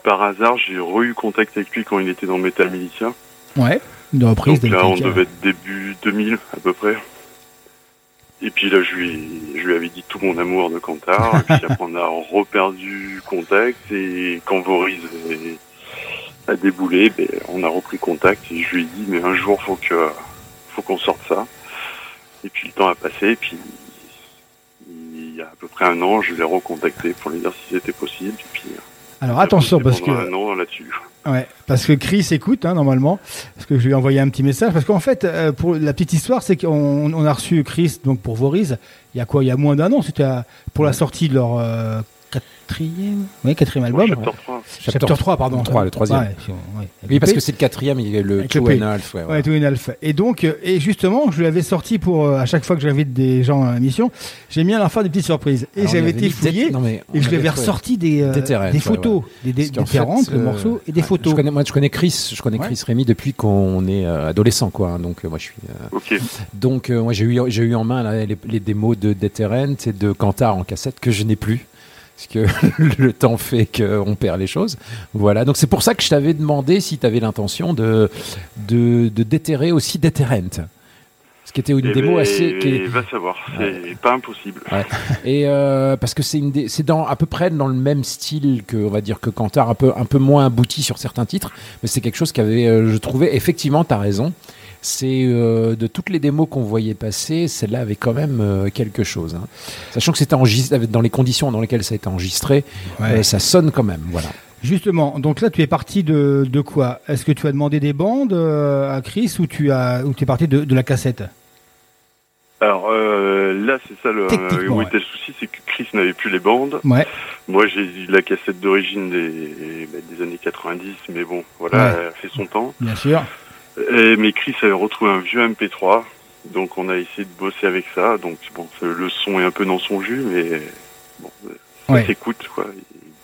par hasard, j'ai re-eu contact avec lui quand il était dans Metal Militia. Ouais. De reprise. Donc là, on devait être début 2000 à peu près. Et puis là, je lui, je lui avais dit tout mon amour de Cantar. et puis après, on a reperdu contact. Et quand Voriz est- a déboulé, ben, on a repris contact. Et je lui ai dit, mais un jour, faut que, faut qu'on sorte ça. Et puis le temps a passé. Et puis, il y a à peu près un an, je l'ai recontacté pour lui dire si c'était possible. Et puis, Alors attention parce que un an là-dessus. Ouais, parce que Chris écoute hein, normalement, parce que je lui ai envoyé un petit message, parce qu'en fait, euh, pour la petite histoire, c'est qu'on on a reçu Chris donc pour Voriz, il y a quoi, il y a moins d'un an, c'était pour la sortie de leur euh, quatrième, ouais, quatrième album, Chapter 3. Chapter 3, pardon, 3, le troisième. Ouais, ouais, Oui, le parce que c'est le quatrième, il y a le le Two and Half, ouais, Ouais, voilà. Two and Half. Et donc, euh, et justement, je lui avais sorti pour euh, à chaque fois que j'invite des gens à l'émission, j'ai mis à la fin des petites surprises. Et j'avais été fouillé. Non, mais Et je lui avait avais trouvé. ressorti des, euh, des ouais, photos, des, des, des fait, euh, morceaux et des ouais, photos. Je connais, moi, je connais Chris, je connais Ouais. Chris Rémy depuis qu'on est euh, adolescent, quoi. hein, Donc, euh, moi, je suis. euh, Ok. donc, euh, moi, j'ai eu, j'ai eu en main là, les, les démos de Deterrent et de Cantar en cassette que je n'ai plus. Parce que le temps fait qu'on perd les choses. Voilà. Donc, c'est pour ça que je t'avais demandé si tu avais l'intention de, de, de déterrer aussi Deterrent. Ce qui était une Eh démo ben, assez. qui Va savoir, c'est pas impossible. Et euh, parce que c'est une dé- c'est dans à peu près dans le même style que on va dire que Cantar un peu un peu moins abouti sur certains titres, mais c'est quelque chose qu'avait euh, je trouvais effectivement tu as raison. C'est euh, de toutes les démos qu'on voyait passer, celle-là avait quand même euh, quelque chose. hein. Sachant que c'était enregistré dans les conditions dans lesquelles ça a été enregistré, Ouais. euh, ça sonne quand même. Voilà. Justement, donc là, tu es parti de, de quoi? Est-ce que tu as demandé des bandes euh, à Chris ou tu as ou tu es parti de, de la cassette? Alors euh, là, c'est ça le, où ouais. était le souci, c'est que Chris n'avait plus les bandes. Ouais. Moi, j'ai eu la cassette d'origine des, des années 90, mais bon, voilà, Ouais. elle a fait son temps. Bien sûr. Et, mais Chris avait retrouvé un vieux MP3, donc on a essayé de bosser avec ça. Donc bon, c'est- le son est un peu dans son jus, mais bon, ça Ouais. s'écoute quoi.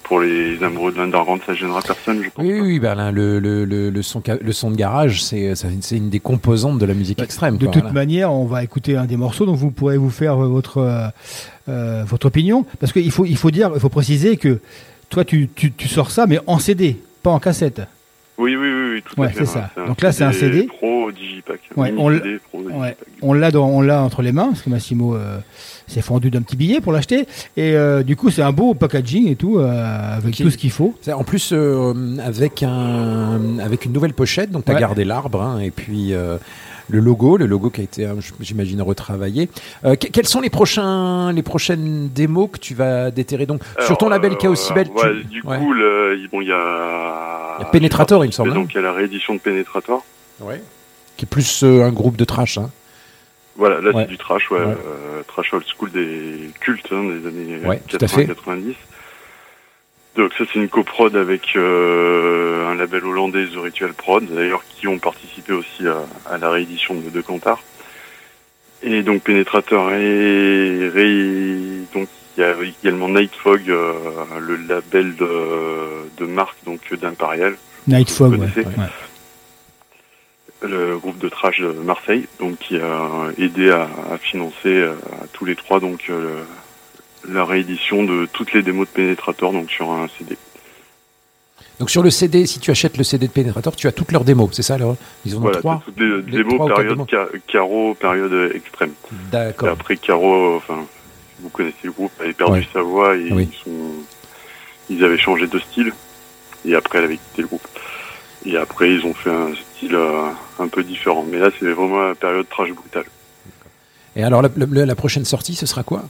Pour les amoureux de l'underground, ça gênera personne, je pense. Oui, oui, oui, Berlin, le, le, le, le son ca- le son de garage, c'est c'est une- des composantes de la musique extrême. De quoi, toute voilà. manière, on va écouter un des morceaux, donc vous pourrez vous faire votre euh, euh, votre opinion, parce qu'il faut il faut dire, il faut préciser que toi tu, tu, tu sors ça, mais en CD, pas en cassette. Oui, oui, oui, oui, tout Ouais, à fait. c'est ça. un Donc là, c'est un CD. Pro Digipack. Ouais, on l'a- Ouais. Dans- on l'a entre les mains parce que Massimo euh, s'est fendu d'un petit billet pour l'acheter et euh, du coup c'est un beau packaging et tout euh, avec tout ce qu'il faut. C'est- En plus, euh, avec, un, avec une nouvelle pochette, donc tu as Ouais. gardé l'arbre, hein, et puis euh, le logo, le logo qui a été, euh, j'imagine, retravaillé. Euh, que- quels sont les, prochains, les prochaines démos que tu vas déterrer? Donc Sur ton label euh, Chaos Bell, ouais, tu- Du ouais. coup, il- bon, il y a. Il y a Penetrator, il me semble, hein. Donc, il y a la réédition de Penetrator. qui est plus euh, un groupe de trash. Hein. Voilà, là, Ouais. c'est du trash, ouais. Ouais. euh, trash old school des cultes hein, des années Ouais, tout à fait. 80-90. Donc, ça, c'est une coprod avec euh, un label hollandais, The Ritual Prod, d'ailleurs, qui ont participé aussi à, à la réédition de, de Cantar. Et donc, Penetrator et. ré- donc, il y a également Nightfog, euh, le label de, de marque donc d'Imperial. Nightfog, ouais. Ouais. Le groupe de trash de Marseille, donc qui a aidé à, à financer euh, à tous les trois donc euh, la réédition de toutes les démos de Penetrator donc sur un CD. Donc sur le CD, si tu achètes le CD de Penetrator, tu as toutes leurs démos, c'est ça alors? Ils en ont Voilà, trois toutes les, Les démos trois période démos. ca- Caro, période euh, extrême. D'accord. après Caro, enfin vous connaissez le groupe, avait perdu Ouais. sa voix et Oui. ils sont ils avaient changé de style et après elle avait quitté le groupe. Et après ils ont fait un style euh, un peu différent. Mais là c'est vraiment la période trash brutale. Et alors, la, la- la prochaine sortie, ce sera quoi?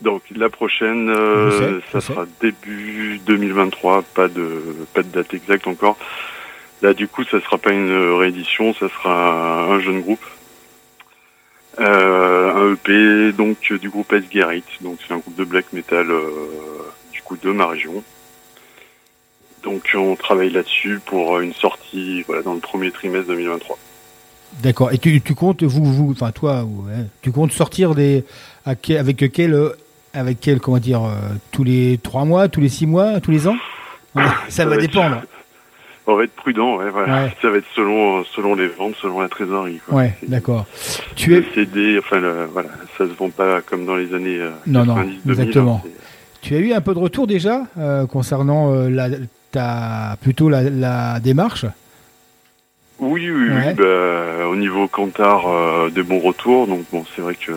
Donc la prochaine, euh, ça sera début 2023, pas de pas de date exacte encore. Là du coup, ça sera pas une réédition, ça sera un jeune groupe, euh, un EP donc du groupe S Garrett, donc c'est un groupe de black metal euh, du coup de ma région. Donc on travaille là-dessus pour une sortie voilà dans le premier trimestre 2023. D'accord. Et tu, tu comptes, vous, vous, enfin toi, ouais, tu comptes sortir des, avec quel, euh, avec quel, comment dire, euh, tous les trois mois, tous les six mois, tous les ans? Ouais, Ça, Ça va va être- dépendre. On va être prudent, ouais, voilà. Ça va être selon selon les ventes, selon la trésorerie. Quoi. Ouais, d'accord. Tu es, CD, enfin le- voilà, ça se vend pas comme dans les années euh, Non, non, 90 2000, exactement. hein, tu as eu un peu de retour déjà euh, concernant euh, la, ta, plutôt la, la démarche. Oui, oui, Ouais. oui. Bah, au niveau Cantar, euh, des bons retours. Donc bon, c'est vrai que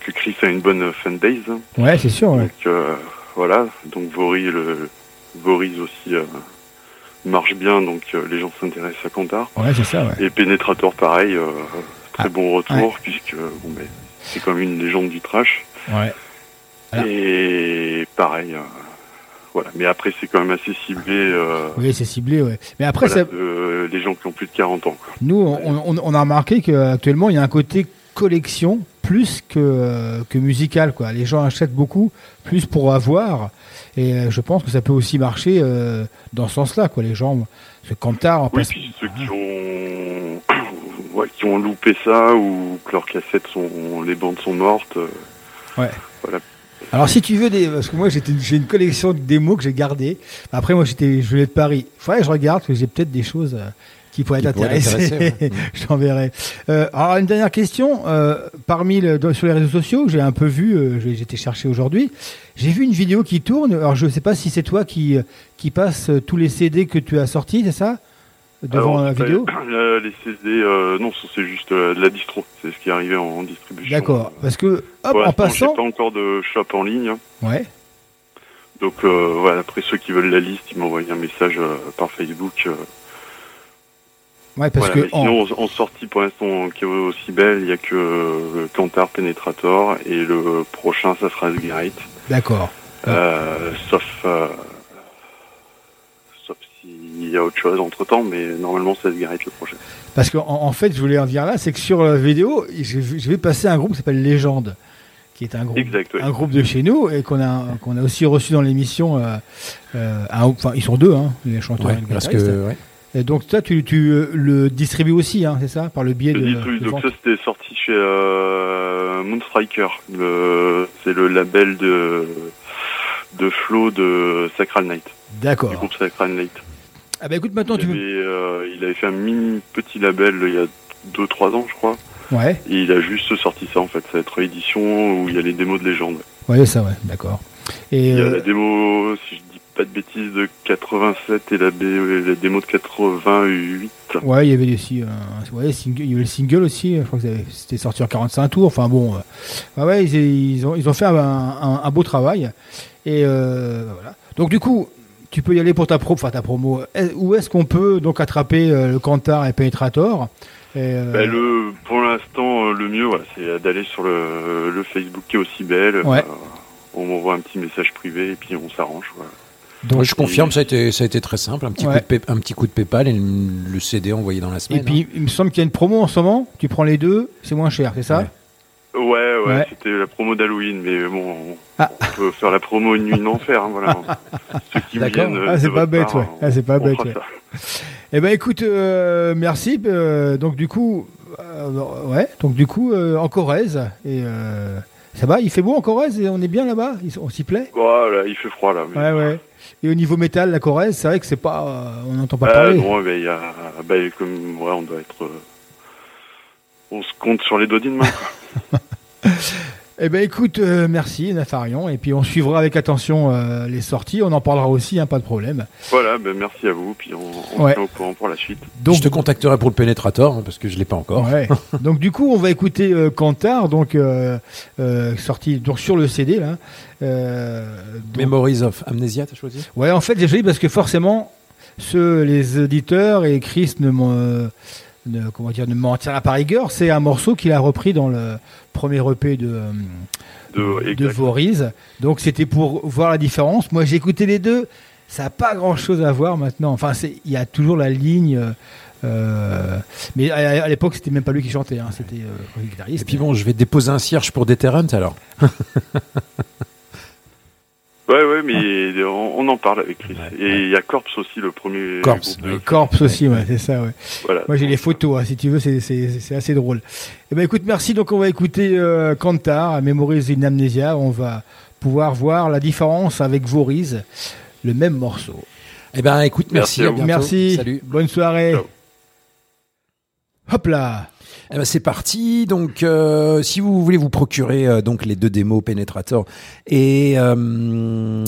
que Chris a une bonne fanbase. Ouais, c'est sûr. Ouais. Donc euh, voilà. Donc Vori, le Voriz aussi euh, marche bien. Donc euh, les gens s'intéressent à Cantar. Ouais, c'est ça. Ouais. Et Penetrator, pareil, très Ah, bon retour puisque bon, ben, c'est comme une légende du trash. Ouais. Voilà. Et pareil. Euh, voilà. Mais après, c'est quand même assez ciblé. euh, Oui, c'est ciblé. Ouais. Mais après, voilà, ça, les gens qui ont plus de 40 ans. quoi. Nous, on, on- on a remarqué qu'actuellement, il y a un côté collection plus que, euh, que musical. Quoi. Les gens achètent beaucoup, plus pour avoir. Et euh, je pense que ça peut aussi marcher euh, dans ce sens-là. Quoi. Les gens, ce Cantar, Oui, passe- puis ceux qui ont, ouais, qui ont loupé ça ou que leurs cassettes sont, les bandes sont mortes. euh, Ouais. Voilà. Alors, si tu veux des. Parce que moi, j'ai une collection de démos que j'ai gardées. Après, moi, j'étais, je venais de Paris. Faudrait que je regarde, parce que j'ai peut-être des choses euh, qui pourraient t'intéresser. ouais. je t'enverrai. Euh, alors, une dernière question. Euh, parmi le, sur les réseaux sociaux, j'ai un peu vu, j'étais cherché aujourd'hui. J'ai vu une vidéo qui tourne. Alors, je ne sais pas si c'est toi qui, qui passe tous les CD que tu as sortis, c'est ça? Devant Alors, la vidéo les CD, euh, non, ça, c'est juste euh, de la distro. C'est ce qui est arrivé en, en distribution. D'accord. Parce que, hop, Pour en passant. pas encore de shop en ligne. Ouais. Donc euh, voilà, après ceux qui veulent la liste, ils m'envoient un message euh, par Facebook. euh, Ouais, parce voilà. que. En- sinon, en, sortie pour l'instant qui est aussi belle, il y a que euh, Cantar Penetrator et le prochain, ça sera Asgarite. D'accord. Euh, sauf euh, sauf s'il y a autre chose entre temps, mais normalement c'est Asgarite le prochain. Parce qu'en en fait, je voulais en dire là, c'est que sur la vidéo, je, je vais passer un groupe qui s'appelle Légende, qui est un groupe, Exact, ouais. un groupe de chez nous et qu'on a, qu'on a aussi reçu dans l'émission. euh, euh, enfin, ils sont deux, hein, les chanteurs Ouais, et le parce que ouais. Et donc, toi, tu, tu euh, le distribues aussi, hein, c'est ça, par le biais Je de. distribue- de donc vente ça c'était sorti chez euh, Moonstriker, c'est le label de de Flo de Sacral Night, du D'accord. groupe Sacral Night. Ah bah écoute, maintenant il, tu avait, peux. euh, il avait fait un mini petit label il y a 2-3 ans je crois, Ouais, et il a juste sorti ça en fait, ça va être édition où il y a les démos de légende. ouais, ça, ouais, d'accord. Et Il y a euh, la démo, si je dis pas de bêtises, de 87 et la, la démo de 88. ouais, il y avait aussi, un- ouais, single, il y avait le single aussi. Je crois que c'était- sorti en 45 tours. Enfin bon, euh, ouais, ouais, ils, ils ont, ils ont fait un, un- un beau travail. Et euh, voilà. Donc du coup, tu peux y aller pour ta pro, enfin ta promo. Est- Où est-ce qu'on peut donc attraper euh, le Cantar et Penetrator? Et, euh, Bah, le, pour l'instant, euh, le mieux, voilà, c'est d'aller sur le, le Facebook qui est aussi belle. Ouais. Euh, on m'envoie un petit message privé et puis on s'arrange. Voilà. donc- je confirme, ça a été, ça a été très simple. Un petit, Ouais. coup, de pay- un petit coup de PayPal et le, le CD envoyé dans la et semaine. hein. puis il me semble qu'il y a une promo en ce moment. Tu prends les deux, c'est moins cher, c'est ça? Ouais. Ouais, ouais, Ouais. c'était la promo d'Halloween, mais bon, on, Ah. on peut faire la promo une nuit d'enfer. Hein, voilà. Ceux qui me D'accord. euh, Ah, c'est pas bête, part, ouais. Ah, c'est pas bête, ouais. Eh ben écoute, euh, merci. euh, donc du coup, euh, ouais, donc du coup euh, en Corrèze et euh, ça va, il fait beau en Corrèze et on est bien là-bas, on s'y plaît? Voilà, il fait froid là. mais- Ouais, ouais. Et au niveau métal, la Corrèze, c'est vrai que c'est pas, euh, on n'entend pas Ah, parler. non, il y a, ben, comme, ouais, on doit être, on se compte sur les doigts d'une main. quoi. Eh ben écoute, euh, merci Nafarion, et puis on suivra avec attention euh, les sorties, on en parlera aussi, hein, pas de problème. Voilà, ben merci à vous, puis on, on Ouais. au courant pour la suite. Donc, je te contacterai pour le Pénétrator, hein, parce que je l'ai pas encore. Ouais. donc du coup, on va écouter euh, Cantar, donc euh, euh, sorti donc sur le CD là. Euh, donc- Memories of Amnesia, t'as choisi? Ouais, en fait, j'ai choisi parce que forcément, ceux, les éditeurs et Chris ne euh, ne, comment dire, ne m'en tirera pas rigueur. C'est un morceau qu'il a repris dans le premier EP de, euh, De, de exact. Voriz. Donc c'était pour voir la différence. Moi, j'ai écouté les deux. Ça n'a pas grand-chose à voir maintenant. Enfin, il y a toujours la ligne. euh, euh, mais à, à l'époque, c'était même pas lui qui chantait. hein, c'était euh, le guitariste. Et puis bon, je vais déposer un cierge pour Deterrent alors. Ouais, ouais, mais on, on en parle avec Chris. Ouais, Et il y a Corps aussi, le premier Corps, groupe oui. de... Corps aussi, ouais, c'est ça, ouais. Voilà. Moi j'ai les photos, hein, si tu veux, c'est- c'est c'est assez drôle. Eh ben écoute, merci. Donc on va écouter euh, Kantar, à Memories in Amnesia. On va pouvoir voir la différence avec Voriz, le même morceau. Eh ben écoute, merci, Merci à à vous. bientôt. Merci. Salut. Bonne soirée. Ciao. Hop là. Eh ben, c'est parti. Donc, euh, si vous voulez vous procurer euh, donc les deux démos Penetrator et euh,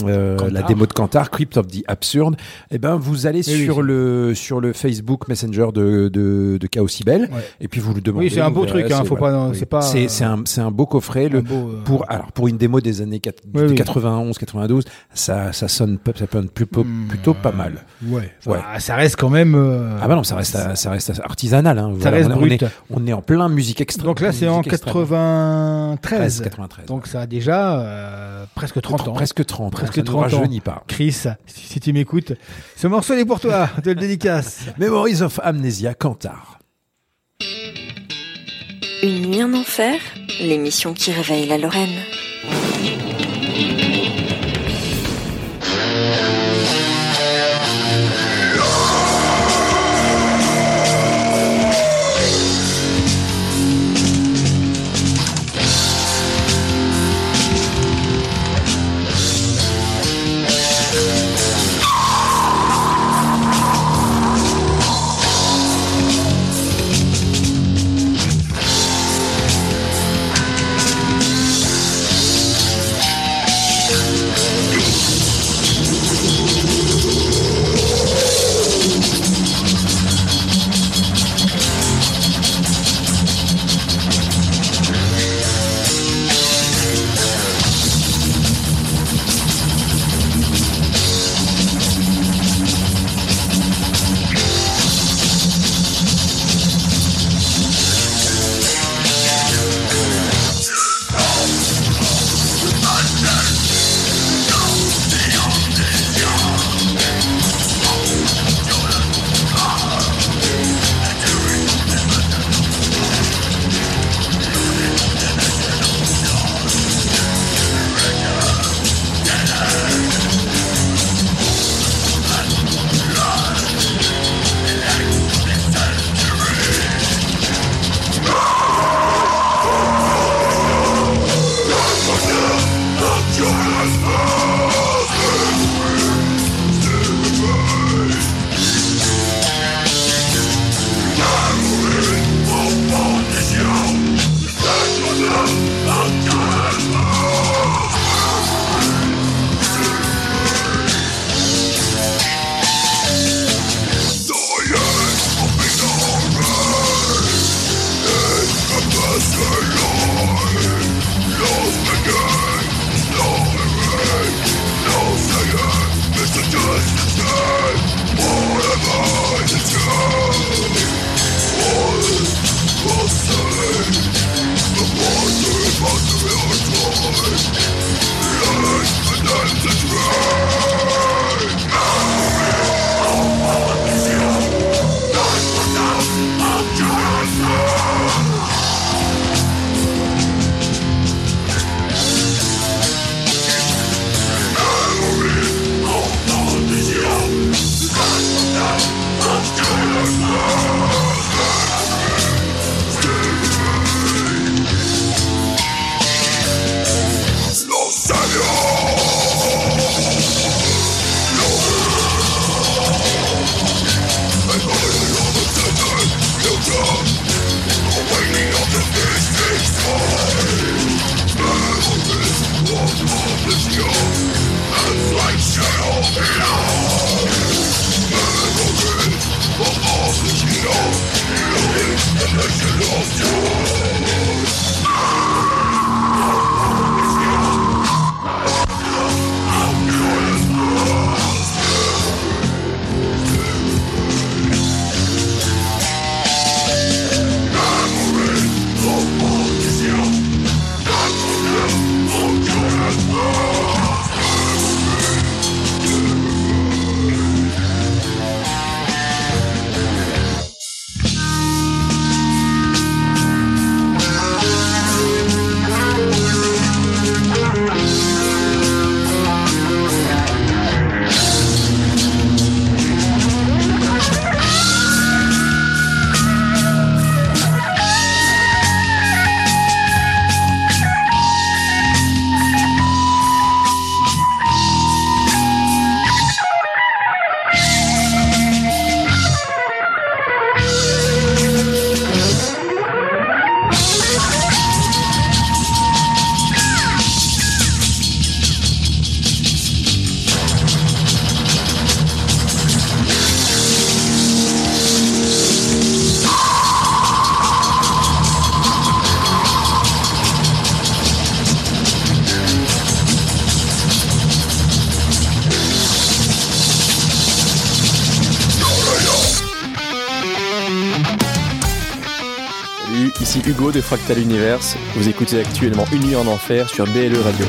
euh, la démo de Cantar, Crypt of the Absurde, eh ben vous allez Oui, oui, sur le sur le Facebook Messenger de de, de Chaos Ouais. et puis vous le demandez. Oui, c'est un beau verrez, truc, hein, faut pas- c'est pas, C'est euh, c'est un c'est un beau coffret. Un Le, beau, euh, pour alors pour une démo des années quat- Oui, de oui. 91 92 ça ça sonne ça sonne plutôt Hmm, plutôt pas mal Ouais. Ouais. Enfin, Ça reste quand même. euh, ah bah non ça reste ça reste artisanal hein. Ça Voilà, reste on, est, on brut. est on est en plein musique extrême Donc là, c'est en musique extrême. 93. 93 Donc ça a déjà euh, presque 30 ans. Presque 30. Presque ne 30 ans. pas. Chris, si si tu m'écoutes, ce morceau est pour toi. Je te le dédicace. Memories of Amnesia, Cantar. Une nuit en enfer, l'émission qui réveille la Lorraine. Fractal Universe. Vous écoutez actuellement Une nuit en enfer sur BLE Radio.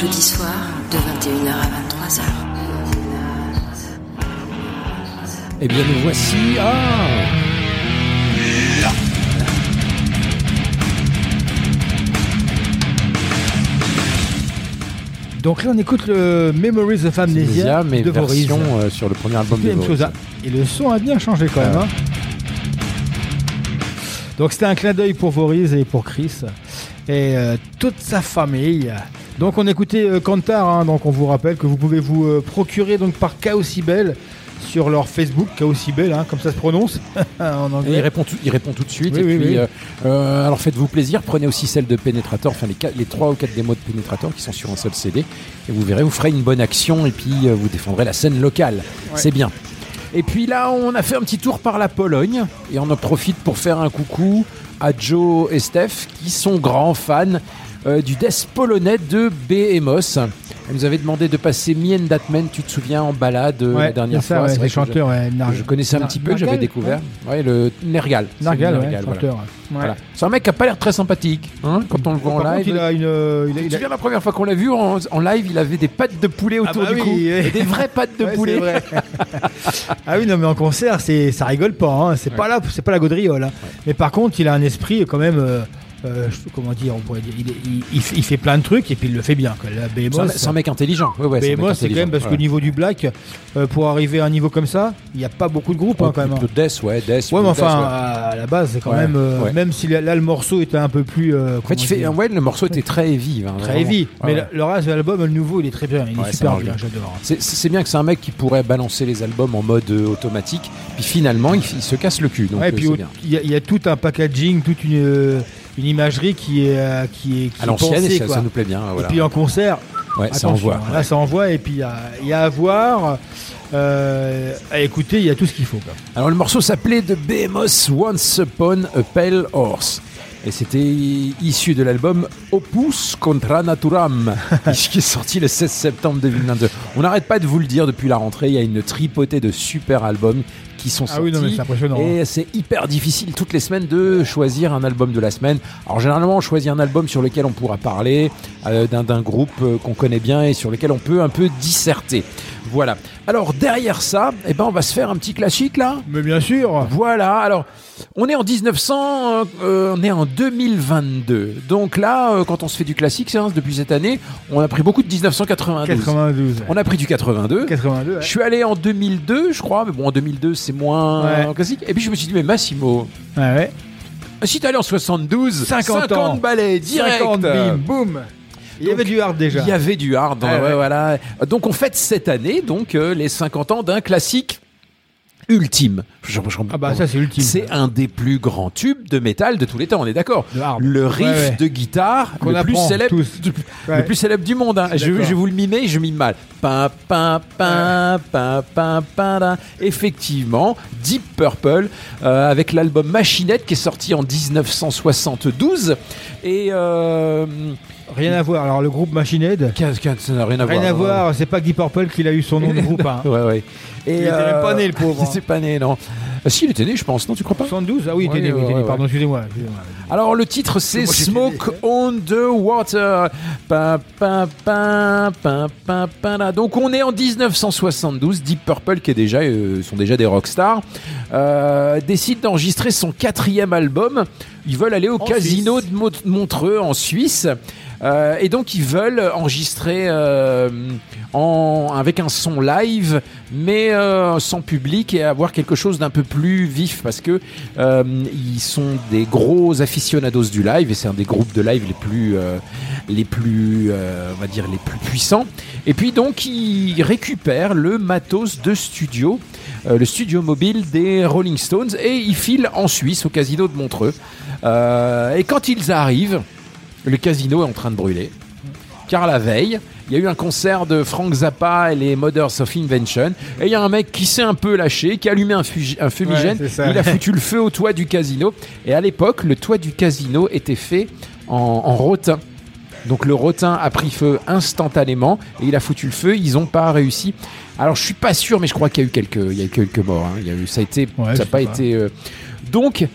jeudi soir de 21h à 23h. Eh bien, nous voici. Ah Donc là, on écoute le Memories of Amnesia, mais de Boris. Euh, sur le premier album de Et le son a bien changé quand même. Ah. Hein. Donc c'était un clin d'œil pour Boris et pour Chris et euh, toute sa famille. Donc on écoutait euh, Kantar, hein, donc on vous rappelle que vous pouvez vous euh, procurer donc par Chaosibel sur leur Facebook, Chaosibel, hein, comme ça se prononce en Et anglais. il répond, tout, il répond tout de suite. Oui, et oui, puis, oui. euh, euh, alors faites-vous plaisir, prenez aussi celle de Penetrator, enfin les, les 3 ou 4 démos de Penetrator qui sont sur un seul CD. Et vous verrez, vous ferez une bonne action et puis vous défendrez la scène locale. C'est bien. Et puis là, on a fait un petit tour par la Pologne et on en profite pour faire un coucou à Joe et Steph qui sont grands fans euh, du death polonais de Behemoth. Elle nous avait demandé de passer Me and That Man, tu te souviens, en balade euh, Ouais, la dernière ça, fois. ouais, les je- Nar- je connaissais un Nar- petit peu, j'avais découvert. Ouais, le Nergal. Le Nergal, voilà. chanteur. ouais. Voilà. C'est un mec qui a pas l'air très sympathique hein, quand on le voit en live. il a une. euh, il a- Tu il te a- souviens la première fois qu'on l'a vu en, en live, il avait des pattes de poulet autour Ah bah du oui, cou. oui. Et des vraies pattes de poulet. vrai. ah oui, non, mais en concert, ça rigole pas. hein. C'est pas là, c'est pas la gaudriole. hein. Mais par contre, il a un esprit quand même. euh, euh, comment dire, on pourrait dire, il, est- il- il fait- il fait plein de trucs et puis il le fait bien. quoi. La C'est un, Behemoth, c'est un mec intelligent. Ouais, ouais, c'est quand même parce qu'au niveau du black, euh, pour arriver à un niveau comme ça, il n'y a pas beaucoup de groupes hein, quand même. hein. Death, ouais, Death. Ouais, mais enfin, Death, ouais. à la base, c'est quand Ouais, même. euh, ouais. Même si là, là, le morceau était un peu plus. euh, En fait, fait, ouais, le morceau était très heavy. hein, très heavy. Ouais, mais ouais. le, le reste de l'album, le nouveau, il est très bien. Il est Ouais, super bien, j'adore. C'est- C'est bien que c'est un mec qui pourrait balancer les albums en mode automatique, puis finalement il, se casse le cul. Donc Ouais, et puis il y, a- tout un packaging, toute une, une imagerie qui est euh, qui est qui À l'ancienne, ça, ça nous plaît bien. Et puis en concert, Ouais, ça envoie. Là, ça envoie et puis il y a, il y a à voir. euh, à écouter, il y a tout ce qu'il faut. quoi. Alors le morceau s'appelait The Behemoth Once Upon a Pale Horse. Et c'était issu de l'album Opus Contra Naturam, qui est sorti le 16 septembre 2022. On n'arrête pas de vous le dire depuis la rentrée, il y a une tripotée de super albums qui sont Ah sortis. oui, non, mais c'est impressionnant. hein. Et c'est hyper difficile toutes les semaines de choisir un album de la semaine. Alors généralement, on choisit un album sur lequel on pourra parler, euh, d'un d'un groupe euh, qu'on connaît bien et sur lequel on peut un peu disserter. Voilà. Alors derrière ça, eh ben, on va se faire un petit classique là. Mais bien sûr. Voilà, alors on est en 1900, euh, on est en 2022. Donc là, euh, quand on se fait du classique, c'est, hein, depuis cette année, on a pris beaucoup de 1992. 92. On a pris du 82. 82. ouais. Je suis allé en 2002, je crois, mais bon, en 2002, c'est moins Ouais. classique. Et puis je me suis dit, mais Massimo, Ouais, ouais. si t'es allé en 72, 50 ans. balais, direct. 50, bim, boum. Il y avait du hard déjà. Il y avait du hard, ouais. voilà. Donc on fête cette année donc euh, les 50 ans d'un classique ultime. Je- je- Ah bah ça c'est ultime. c'est un des plus grands tubes de métal de tous les temps, on est d'accord. Le riff Ouais, ouais. de guitare Qu'on le plus célèbre, tous. du- Ouais. le plus célèbre du monde. hein. Je vais vous le mimer, je mime mal. Effectivement, Deep Purple euh, avec l'album Machinette qui est sorti en 1972 et euh, Rien à voir. Alors le groupe Machine Head, qu'est-ce que- ça n'a rien à rien voir. à voir. C'est pas Guy Purple qui a eu son nom de groupe. hein. Ouais, ouais. Et, Il était même pas né, le pauvre. Il était pas né, non. Ah, si, il était né, je pense, non, tu crois pas 72 Ah oui, il était né, oui, il était né. Pardon, excusez-moi. Alors, le titre, c'est Smoke on the Water. Pa, pa, pa. Donc, on est en 1972. Deep Purple, qui est déjà, euh, sont déjà des rockstars, euh, décide d'enregistrer son quatrième album. Ils veulent aller au En casino de Mo- Montreux, en Suisse. Euh, et donc ils veulent enregistrer euh, en, avec un son live, mais euh, sans public et avoir quelque chose d'un peu plus vif parce que euh, ils sont des gros aficionados du live et c'est un des groupes de live les plus euh, les plus euh, on va dire les plus puissants. Et puis donc ils récupèrent le matos de studio, le studio mobile des Rolling Stones et ils filent en Suisse au casino de Montreux. Et quand ils arrivent le casino est en train de brûler. Car la veille, il y a eu un concert de Frank Zappa et les Mothers of Invention. Et il y a un mec qui s'est un peu lâché, qui a allumé un, fumigène. Ouais, il a foutu le feu au toit du casino. Et à l'époque, le toit du casino était fait en, en rotin. Donc le rotin a pris feu instantanément et il a foutu le feu. Ils n'ont pas réussi. Alors je suis pas sûr, mais je crois qu'il y a eu quelques, il y a eu quelques morts. hein. Il y a eu, ça a été, Ouais, ça je n'a pas sais pas. été. euh, Donc,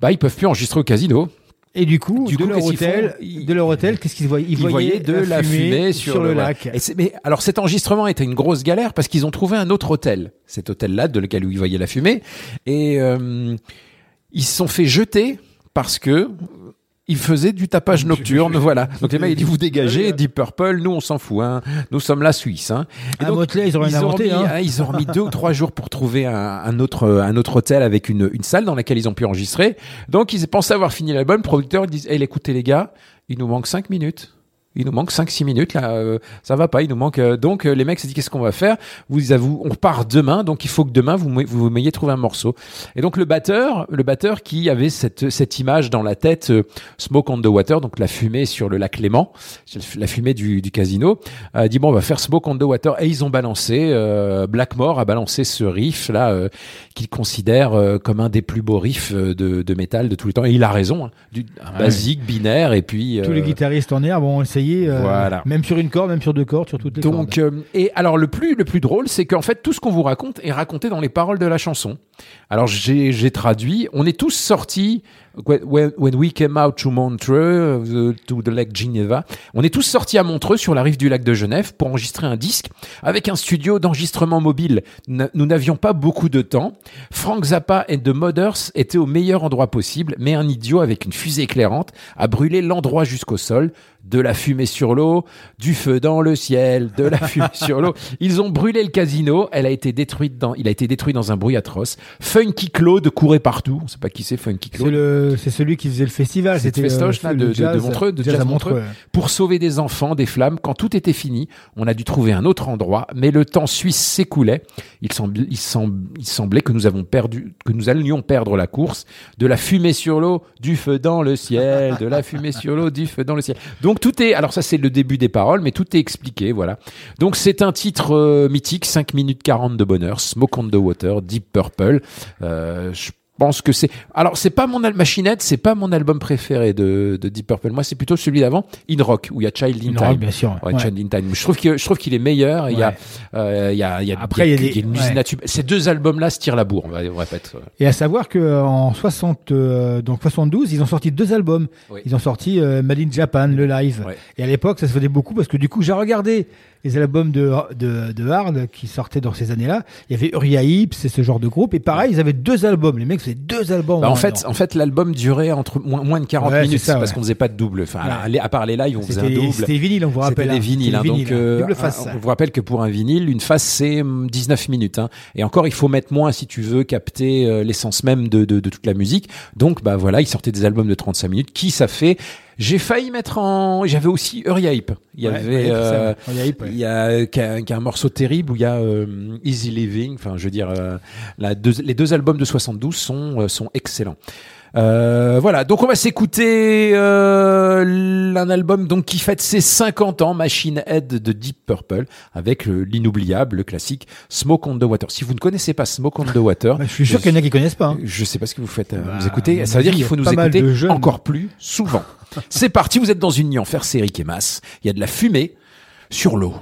bah ils peuvent plus enregistrer au casino. Et du coup, Du de coup, leur hôtel, Ils- de leur hôtel, qu'est-ce qu'ils voyaient? Ils voyaient de la fumée, sur, le, lac. Et mais alors cet enregistrement était une grosse galère parce qu'ils ont trouvé un autre hôtel, cet hôtel-là de lequel ils voyaient la fumée, et euh, ils se sont fait jeter parce que ils faisaient du tapage nocturne, voilà. Donc les mecs ils disent vous dégagez, Deep Purple, nous on s'en fout, hein. Nous sommes la Suisse, hein. Et À Motley, ils ont rien ont inventé, mis, hein. ah, ils ont remis deux ou trois jours pour trouver un, un autre un autre hôtel avec une, une salle dans laquelle ils ont pu enregistrer. Donc ils pensaient avoir fini l'album. Le producteur ils disent hey, écoutez les gars, il nous manque cinq minutes. Il nous manque 5-6 minutes là, euh, ça va pas, il nous manque. euh, donc euh, les mecs se disent qu'est-ce qu'on va faire? Vous avouez, on part demain, donc il faut que demain vous me- vous m'ayez trouvé un morceau. Et donc le batteur, le batteur qui avait cette cette image dans la tête, euh, smoke on the water, donc la fumée sur le lac Léman, la fumée du, du casino, a dit bon on va faire smoke on the water et ils ont balancé euh, Blackmore a balancé ce riff là euh, qu'il considère euh, comme un des plus beaux riffs de, de métal de tout le temps et il a raison, hein, du, Ouais. basique binaire et puis Tous les guitaristes en herbe ont euh, voilà. même sur une corde, même sur deux cordes, sur toutes les Donc, cordes. euh, et alors le plus le plus drôle, c'est qu'en fait tout ce qu'on vous raconte est raconté dans les paroles de la chanson. Alors j'ai traduit. On est tous sortis when, we came out to Montreux, uh, to the lake Geneva. On est tous sortis à Montreux sur la rive du lac de Genève pour enregistrer un disque avec un studio d'enregistrement mobile. Nous n'avions pas beaucoup de temps. Frank Zappa et The Mothers étaient au meilleur endroit possible, mais un idiot avec une fusée éclairante a brûlé l'endroit jusqu'au sol. De la fumée sur l'eau, du feu dans le ciel, de la fumée sur l'eau. Ils ont brûlé le casino. Elle a été détruite dans, il a été détruit dans un bruit atroce. Funky Claude courait partout. On sait pas qui c'est Funky Claude. c'est celui qui faisait le festival. C'était festoche euh, là le de, de- Montreux, de jazz jazz à Montreux, Montreux. pour sauver des enfants, des flammes. Quand tout était fini, on a dû trouver un autre endroit, mais le temps suisse s'écoulait. Il, semble, il, il semblait que nous avons perdu, que nous allions perdre la course. De la fumée sur l'eau, du feu dans le ciel, de la fumée sur l'eau, du feu dans le ciel. Donc tout est, alors ça c'est le début des paroles, mais tout est expliqué, voilà. Donc c'est un titre euh, mythique, 5 minutes 40 de bonheur, Smoke on the Water, Deep Purple. Euh, je pense que c'est, alors c'est pas mon machinette, c'est pas mon album préféré de, de Deep Purple. Moi c'est plutôt celui d'avant, In Rock, où il y a Child in In Time. Rock, bien sûr. Ouais, Ouais. Child in Time. Je trouve que je trouve qu'il est meilleur. Il y a, euh, il y a, il y a, Après, il y a des- une usine à. Ces deux albums-là se tirent la bourre. On va, on répète. Et à savoir que euh, en 60, euh, donc 72, ils ont sorti deux albums. Oui. Ils ont sorti euh, Made in Japan, le live. Et à l'époque, ça se faisait beaucoup parce que du coup, j'ai regardé les albums de, de, de Hard qui sortaient dans ces années-là. Il y avait Uriah Heep, c'est ce genre de groupe. Et pareil, ils avaient deux albums. Les mecs faisaient deux albums. Bah, en fait, en fait, l'album durait entre moins, moins de 40 Ouais, minutes ça, parce ouais. qu'on faisait pas de double. Enfin, Ouais. à part les lives, on faisait un double. c'était vinyle, on vous rappelle, C'était des hein. vinyles. Hein. donc, vinyles, euh, double face. on vous rappelle que pour un vinyle, une face c'est hum, 19 minutes. Hein. Et encore, il faut mettre moins si tu veux capter euh, l'essence même de, de, de toute la musique. Donc, bah voilà, il sortait des albums de 35 minutes. Qui ça fait J'ai failli mettre en. J'avais aussi Uriah Heep. Il y Ouais, avait. euh, ouais. Il y a, qui a, qui a un morceau terrible où il y a euh, Easy Living. Enfin, je veux dire, euh, la deux- les deux albums de 72 sont, euh, sont excellents. Euh, voilà, donc on va s'écouter euh, un album donc qui fête ses 50 ans, Machine Head de Deep Purple, avec le- l'inoubliable, le classique Smoke on the Water. Si vous ne connaissez pas Smoke on the Water, Bah, je suis sûr qu'il y en a qui connaissent pas. hein. je sais pas ce que vous faites. euh, Bah, vous écoutez, ça veut dire qu'il faut nous écouter encore plus souvent. C'est parti, vous êtes dans une nuit en fer, c'est Eric et Mas. Il y a de la fumée sur l'eau.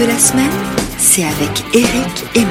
De la semaine, c'est avec Eric et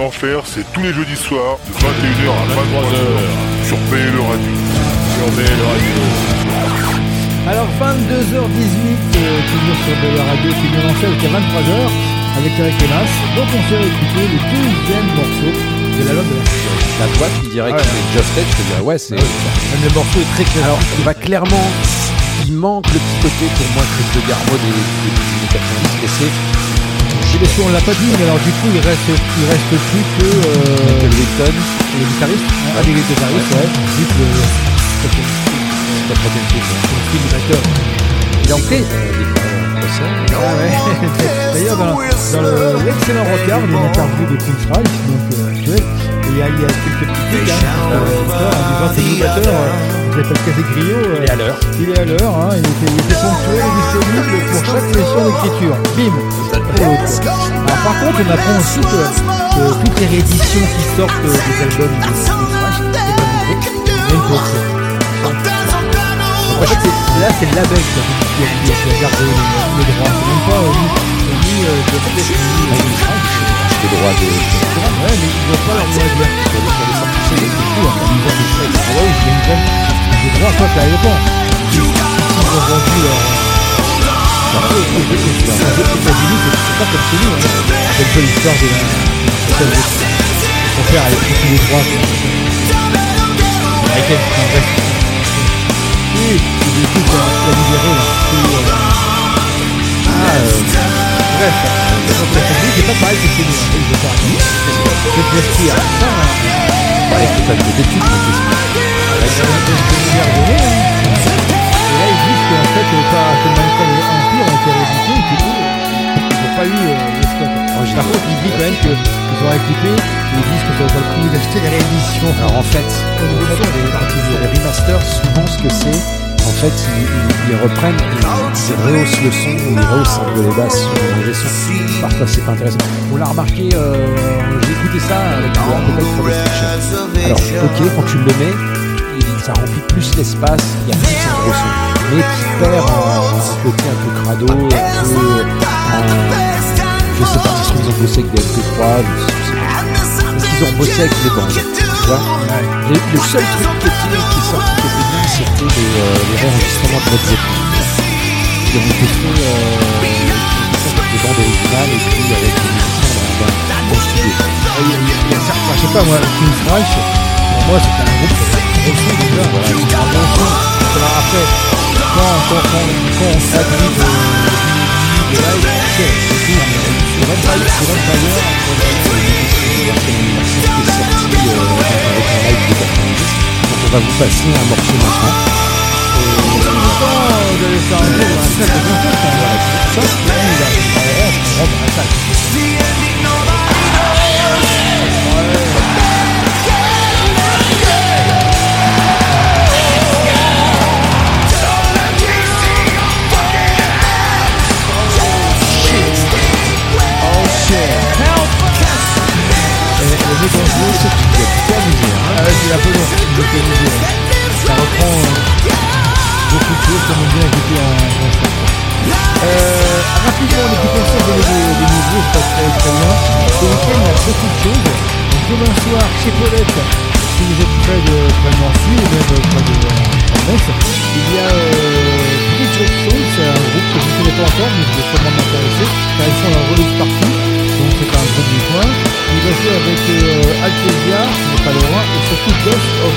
en enfer, c'est tous les jeudis soirs, de 21h à 23h, sur PLE Radio. Sur PLE Radio. Alors 22h18, euh, toujours sur de la radio qui vient lancer jusqu'à 23h avec Eric et Mas. Donc on s'est écouté le deuxième morceau de l'album de la La toi qui dirait que c'est Just Edge, je te dirais ouais, c'est. Même le morceau est très clair. Alors, il va clairement. Il manque le petit côté pour moi Chris de Garbo des, des années 90, mais c'est. Et bien sûr, on l'a pas dit, mais alors du coup, il reste, il reste plus que euh, le guitariste. Ah, les guitaristes, ouais. Vu que le, la troisième le batteur. Il en fait. D'ailleurs, dans, dans le- l'excellent Rockard, il y a une interview de Prince Rice, donc euh, il y a, quelques petits trucs, hein, l'auditeur, en disant que le batteur, je l'appelle Casé Griot, euh, Il est à l'heure. il est à l'heure, hein, il, était, ponctuel et disponible pour chaque session d'écriture. Bim. Alors par contre, on apprend aussi que, que toutes les rééditions qui sortent euh, des albums de c'est pas nouveau. En fait, là, c'est le label qui a, qui a, gardé droits. C'est même pas euh, ni, ni euh, de. Les droits de. Ouais, mais ils n'ont pas leur dire. Les, sorties, c'est fou, hein, des. Ah ouais. Des droits, ont vendu leur. C'est c'est pas comme chez. C'est de la. les droits. Américaine, c'est et là. Ah, euh, bref. N'est pas pareil que. C'est c'est. Et là, ils disent qu'en fait, pas que que eux, ils n'ont pas eu le stock. Par contre, ils disent quand même qu'ils ont écouté, ils disent que ça vaut pas le coup d'acheter les rééditions. Alors en fait, sur les remasters, souvent ce que c'est, en fait, ils, reprennent, ils, ils rehaussent le son, ils rehaussent un peu les basses les sons. Parfois c'est pas intéressant. On l'a remarqué, j'ai écouté ça avec le. Alors ok, quand tu le mets, ça remplit plus l'espace, il y gros son. Mais perds en, côté un peu crado, un peu... en- je sais pas, est-ce qu'ils ont bossé avec des MP3, je sais pas. Est-ce qu'ils ont bossé avec des bandes, tu vois le seul truc qui qui est sorti qui était bien, c'était les, euh, les réenregistrements de Led Zeppelin. Qui ont été faits euh, avec des bandes originales et puis avec des musiciens dans, dans le studio. Il y a- a- a certains- je sais pas moi, King's Rush, pour moi c'était un groupe gros son déjà, voilà, après, quand, on de, live, c'est c'est Red Fire, c'est Red Fire, C'est ce qui est sorti avec un live de 90. Donc on va vous passer un morceau maintenant. En y a tout amusé. Hein. Ah ouais, c'est un peu long, il est amusé. Ça reprend beaucoup de choses comme on vient écouter en concert. Euh, rapidement, on écoute ensemble des, des, nouveaux, c'est pas très, très bien. Ce week-end, il y a beaucoup de choses. Demain soir, chez Paulette, si vous êtes près de, près de Nancy même près de Metz, il y a euh, Bridge of Soul, c'est un groupe que je ne connais pas encore, mais je vais sûrement m'intéresser, car ils font leur release partout, donc c'est un groupe du coin. Il va jouer avec euh, pas loin, et surtout Ghost of.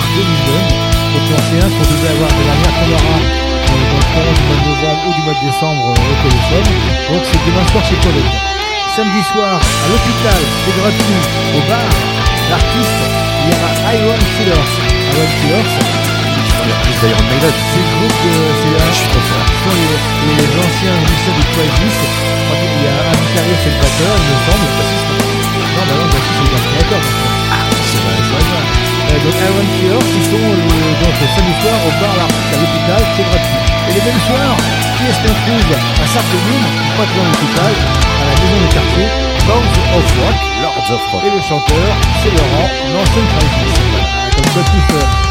Donc j'en sais un qu'on devait avoir de la dernière qu'on euh, dans le du mois de novembre ou du mois de décembre euh, au téléphone. Donc c'est demain soir chez Colette. Samedi soir, à l'hôpital, c'est gratuit, au bar, l'artiste, il y aura Iron Killers. Iron Maiden. c'est le groupe, euh, c'est les, les anciens musiciens de Crisis. Il y a un guitariste et le batteur, il me semble. Non, bah non, bah si, c'est le créateur. Ah, c'est vrai, c'est vrai. Euh, donc Iron Killers, ils sont donc le samedi soir au bar à l'hôpital, c'est gratuit. Et le même soir, qui est-ce qu'on trouve à Sarreguemines, pas devant l'hôpital, à la maison de quartier, Lords of Rock. Lords of Rock. Et le chanteur, c'est Laurent, l'ancien Crisis. Comme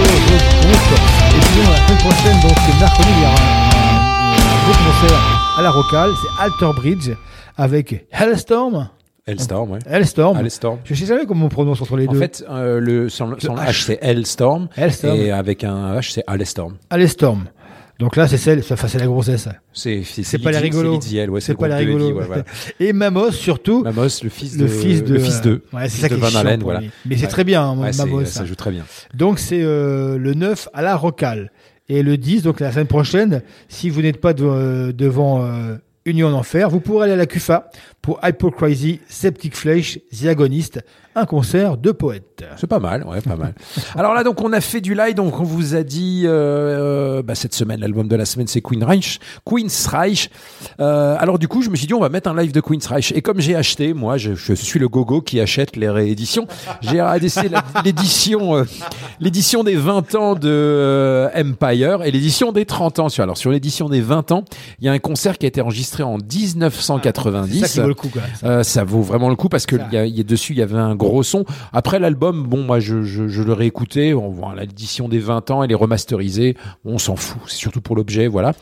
regroupe. Et sinon, la semaine prochaine, donc mercredi, il y aura un, un, gros concert à la Rocale, c'est Alter Bridge, avec Hellstorm. Hellstorm, ouais. Hellstorm. Hellstorm. Je sais jamais comment on prononce entre les En deux. fait, euh, le, son, son H. H, c'est Hellstorm. Hellstorm. Et avec un H, c'est Hellstorm. Hellstorm. Donc là, c'est celle, enfin, c'est la grossesse. C'est C'est pas les rigolos. C'est le pas ouais, voilà. Et Mamos surtout. Mamos, le fils le de- fils de le fils de- Ouais, c'est fils ça de qui est voilà. Mais c'est très bien, hein, Mamos. ça joue très bien. Donc c'est euh, le 9 à la Rocale. Et le 10, donc la semaine prochaine, si vous n'êtes pas euh, devant euh, Union en Enfer, vous pourrez aller à la CUFA pour Hypocrisy, Septic Flesh, The Agonist, un concert de poètes. C'est pas mal, ouais, pas mal. Alors là, donc, on a fait du live, donc on vous a dit, euh, bah, cette semaine, l'album de la semaine, c'est Queen Reich, Queen's Reich. Euh, alors du coup, je me suis dit, on va mettre un live de Queen's Reich. Et comme j'ai acheté, moi, je, je suis le gogo qui achète les rééditions. J'ai acheté l'édition, euh, l'édition des 20 ans de euh, Empire et l'édition des 30 ans. Alors sur l'édition des 20 ans, il y a un concert qui a été enregistré en 1990. Ça le coup, quoi. Euh, ça vaut vraiment le coup parce que y a, il y a dessus il y avait un gros son. Après l'album, bon moi je, je, je le réécoutais, on voit l'édition des 20 ans, elle est remasterisée, on s'en fout, c'est surtout pour l'objet, voilà.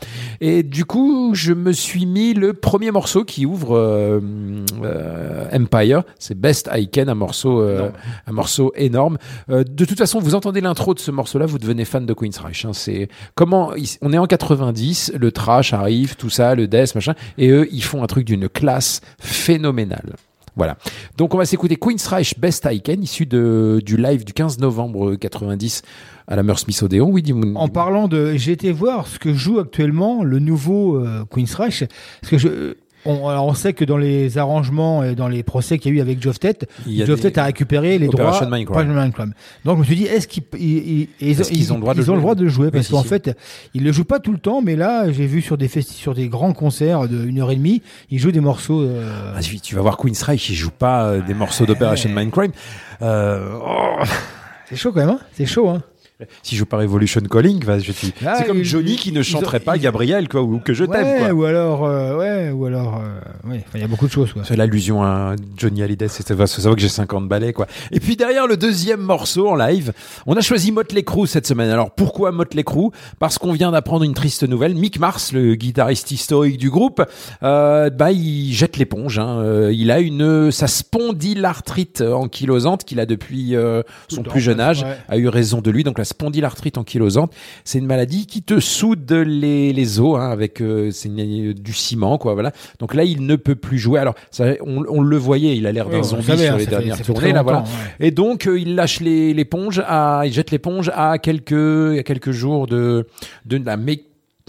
Et du coup je me suis mis le premier morceau qui ouvre euh, euh, Empire, c'est Best I Can, un morceau, un morceau énorme. De toute façon, vous entendez l'intro de ce morceau-là, vous devenez fan de Queen's Reich. hein. C'est comment on est en 90, le trash arrive, tout ça, le death, machin, et eux ils font un truc d'une classe phénoménale. Voilà. Donc on va s'écouter Queen's Reich Best I Can, issu de, du live du 15 novembre 90 à la Smith Odéon. Oui, dis-moi. En parlant de, j'ai été voir ce que joue actuellement le nouveau euh, Queen's Reich, parce que je, on, alors on sait que dans les arrangements et dans les procès qu'il y a eu avec Geoff a Geoff a récupéré les droits. Operation Mindcrime. Donc je me suis dit, est-ce qu'ils ils, ils- ont le droit de ils ont le droit de le jouer Parce si, qu'en si. fait, ils le jouent pas tout le temps, mais là, j'ai vu sur des sur des grands concerts de une heure et demie, ils jouent des morceaux. euh, Ah, tu vas voir Queen's Reich, ils jouent pas euh, des morceaux d'Operation Mindcrime. Euh, oh. C'est chaud quand même, hein c'est chaud. Hein Si je joue pas Revolution Calling, Ah, c'est comme Johnny qui ne chanterait pas Gabriel, quoi, ou que je t'aime, quoi. ou alors, euh, ouais, ou alors, euh, ouais, il y a beaucoup de choses. C'est l'allusion à Johnny Hallyday, c'est ça, ça que j'ai 50 balais, quoi. Et puis derrière le deuxième morceau en live, on a choisi Motley Crue cette semaine. Alors pourquoi Motley Crue? Parce qu'on vient d'apprendre une triste nouvelle. Mick Mars, le guitariste historique du groupe, euh, bah il jette l'éponge. Hein. Il a une sa spondylarthrite ankylosante qu'il a depuis son plus jeune âge, ouais. a eu raison de lui. Donc la spondylarthrite ankylosante, c'est une maladie qui te soude les, les os hein, avec euh, une- du ciment, quoi. Voilà. Donc là, il ne peut plus jouer. Alors ça, on, on le voyait, il a l'air d'un zombie savait, sur hein, les dernières fait tournées. Là, voilà. longtemps, ouais. Et donc euh, il lâche l'éponge, à, il jette l'éponge à quelques, à quelques jours de, de la mé-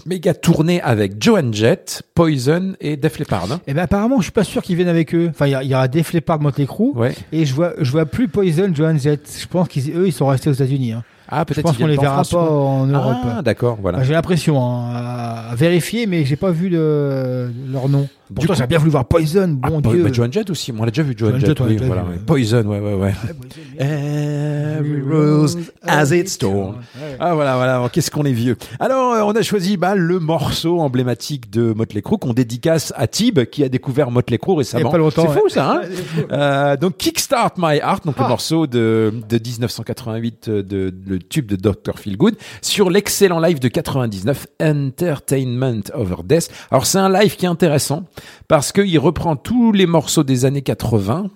méga tournée avec Joan Jett, Poison et Def Leppard. hein. Eh ben apparemment, je suis pas sûr qu'ils viennent avec eux. Enfin, il y aura Def Leppard, Motley Crue, Ouais. et je vois, je vois plus Poison, Joan Jett. Je pense qu'ils, eux, ils sont restés aux États-Unis. Hein. Ah, Je peut-être pense ils qu'on les verra pas en Europe. Ah, d'accord, voilà. Enfin, J'ai l'impression, hein, à, à vérifier, mais j'ai pas vu le, leur nom. Pourtant, coup- j'ai bien voulu voir Poison, bon Ah, Dieu. bah, Joan Jett aussi, on l'a déjà vu Joan Joan Jett, Jett, oui, voilà, ouais. Poison, ouais, ouais, ouais. Every rose has its thorn. Ah voilà, voilà, alors, qu'est-ce qu'on est vieux. Alors, euh, on a choisi bah, le morceau emblématique de Motley Crue qu'on dédicace à Tib, qui a découvert Motley Crue récemment. pas longtemps, C'est fou ça, hein. Euh, Donc Kickstart My Heart, donc le Ah. morceau de, de 1988, euh, de, le tube de Dr. Feelgood, sur l'excellent live de 99, Entertainment Over Death. Alors c'est un live qui est intéressant, parce qu'il reprend tous les morceaux des années 80,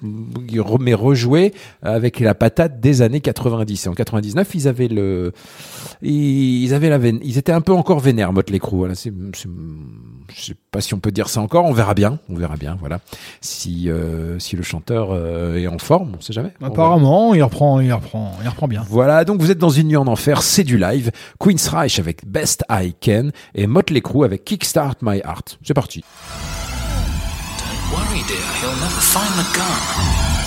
il remet rejoué avec la patate des années 90. Et en 99, ils avaient le, ils avaient la veine, ils étaient un peu encore vénères, Motley Crue. Voilà, c'est, je sais pas si on peut dire ça encore, on verra bien, on verra bien, voilà. Si, euh, si le chanteur euh, est en forme, on sait jamais. Apparemment, il reprend, il reprend, il reprend bien. Voilà, donc vous êtes dans une nuit en enfer, c'est du live. Queen's Reich avec Best I Can et Motley Crue avec Kickstart My Heart. C'est parti. Worry, dear, he'll never find the gun.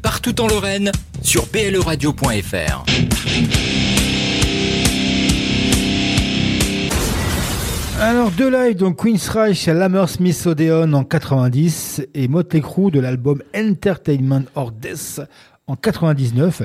Partout en Lorraine, sur bleradio.fr. Alors deux lives, donc Queen's Reich à Hammersmith Odeon en 90 et Motley Crue de l'album Entertainment or Death en 99.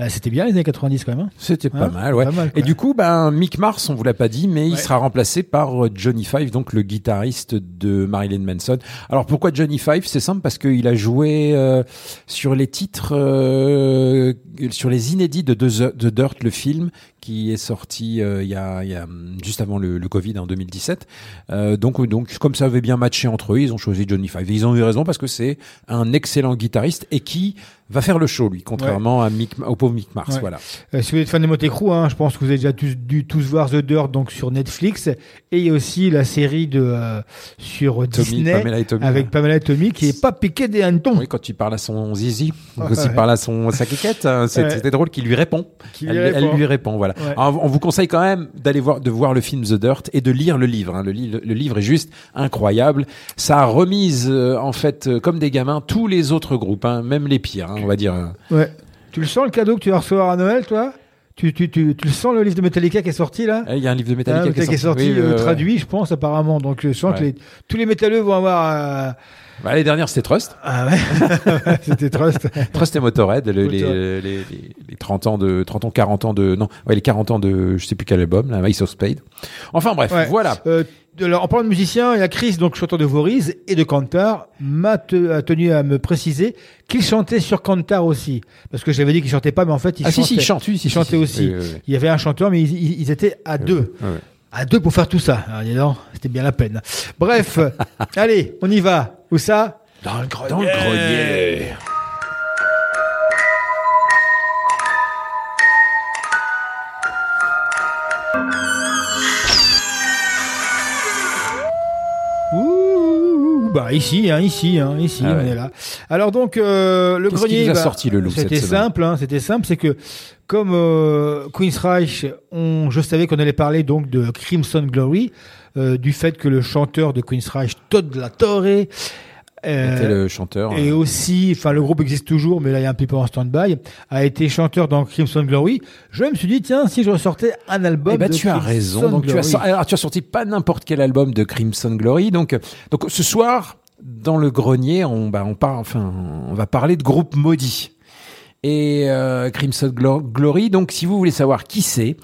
Euh, C'était bien les années 90 quand même. hein C'était pas Hein mal, ouais. Pas mal, et du coup, ben, Mick Mars, on vous l'a pas dit, mais il sera remplacé par euh, Johnny Five, donc le guitariste de Marilyn Manson. Alors pourquoi Johnny Five? C'est simple parce qu'il a joué euh, sur les titres, euh, sur les inédits de The The Dirt, le film qui est sorti euh, il y a, il y a hum, juste avant le, le Covid en 2017. Euh, donc, donc comme ça avait bien matché entre eux, ils ont choisi Johnny Five. Et ils ont eu raison parce que c'est un excellent guitariste et qui va faire le show lui, contrairement à Mick, au pauvre Mick Mars. Ouais. Voilà. Euh, si vous êtes fan de Motley Crue, hein, je pense que vous avez déjà tous, dû tous voir The Dirt donc sur Netflix. Et il y a aussi la série de euh, sur Disney Pamela Tommy, avec ouais. Pamela et Tommy qui est pas piqué des hannetons. Oui, quand il parle à son zizi, quand il parle à son sa quiquette, hein, c'était drôle qu'il lui répond. Elle, lui répond, voilà. Alors, on vous conseille quand même d'aller voir, de voir le film The Dirt et de lire le livre. hein. Le livre est juste incroyable. Ça a remise, euh, en fait, euh, comme des gamins, tous les autres groupes, hein, même les pires, hein, on va dire. hein. Ouais. Tu le sens le cadeau que tu vas recevoir à Noël, toi? Tu, tu, tu, tu le sens le livre de Metallica qui est sorti là? Eh, Il y a un livre de Metallica Ah, qui est sorti, Oui, euh, ouais. traduit, je pense apparemment. Donc je sens que les, tous les métalleux vont avoir. Euh, Bah, les dernières, c'était Trust. Ah ouais, c'était Trust. Trust et Motorhead, le- les, Motorhead. les, les, les 30 ans de, 30 ans, 40 ans de, non, ouais, les 40 ans de, je sais plus quel album, là, Ace of Spade. Enfin, bref, Ouais. voilà. Euh, alors, en parlant de musiciens, il y a Chris, donc chanteur de Voriz et de Cantar, m'a te- a tenu à me préciser qu'il chantait sur Cantar aussi. Parce que j'avais dit qu'il chantait pas, mais en fait, il Ah, si, chantait. si, il chante, oui, si, il si, chantait si. aussi. Oui, oui, oui. Il y avait un chanteur, mais ils étaient à deux. À deux pour faire tout ça. Alors, dis donc, c'était bien la peine. Bref, allez, on y va. Où ça? Dans le grenier. Dans le grenier. Ici, hein, ici, hein, ici, Ah on est là. Alors donc le Qu'est-ce grenier, bah, sorti le loup C'était simple, hein, c'était simple, c'est que comme euh, Queen's Reich, on, je savais qu'on allait parler donc de Crimson Glory, euh, du fait que le chanteur de Queen's Reich, Todd La Torre, euh, Était le chanteur. et euh, aussi, enfin le groupe existe toujours, mais là il y a un petit peu en stand-by, a été chanteur dans Crimson Glory. Je me suis dit tiens si je ressortais un album. Eh ben, de tu as Crimson raison. Donc, tu as, alors, tu as sorti pas n'importe quel album de Crimson Glory. Donc, euh, donc ce soir, dans le grenier, on, bah, on, parle, enfin, on va parler de groupe maudit. Et euh, Crimson Glo- Glory, donc si vous voulez savoir qui c'est,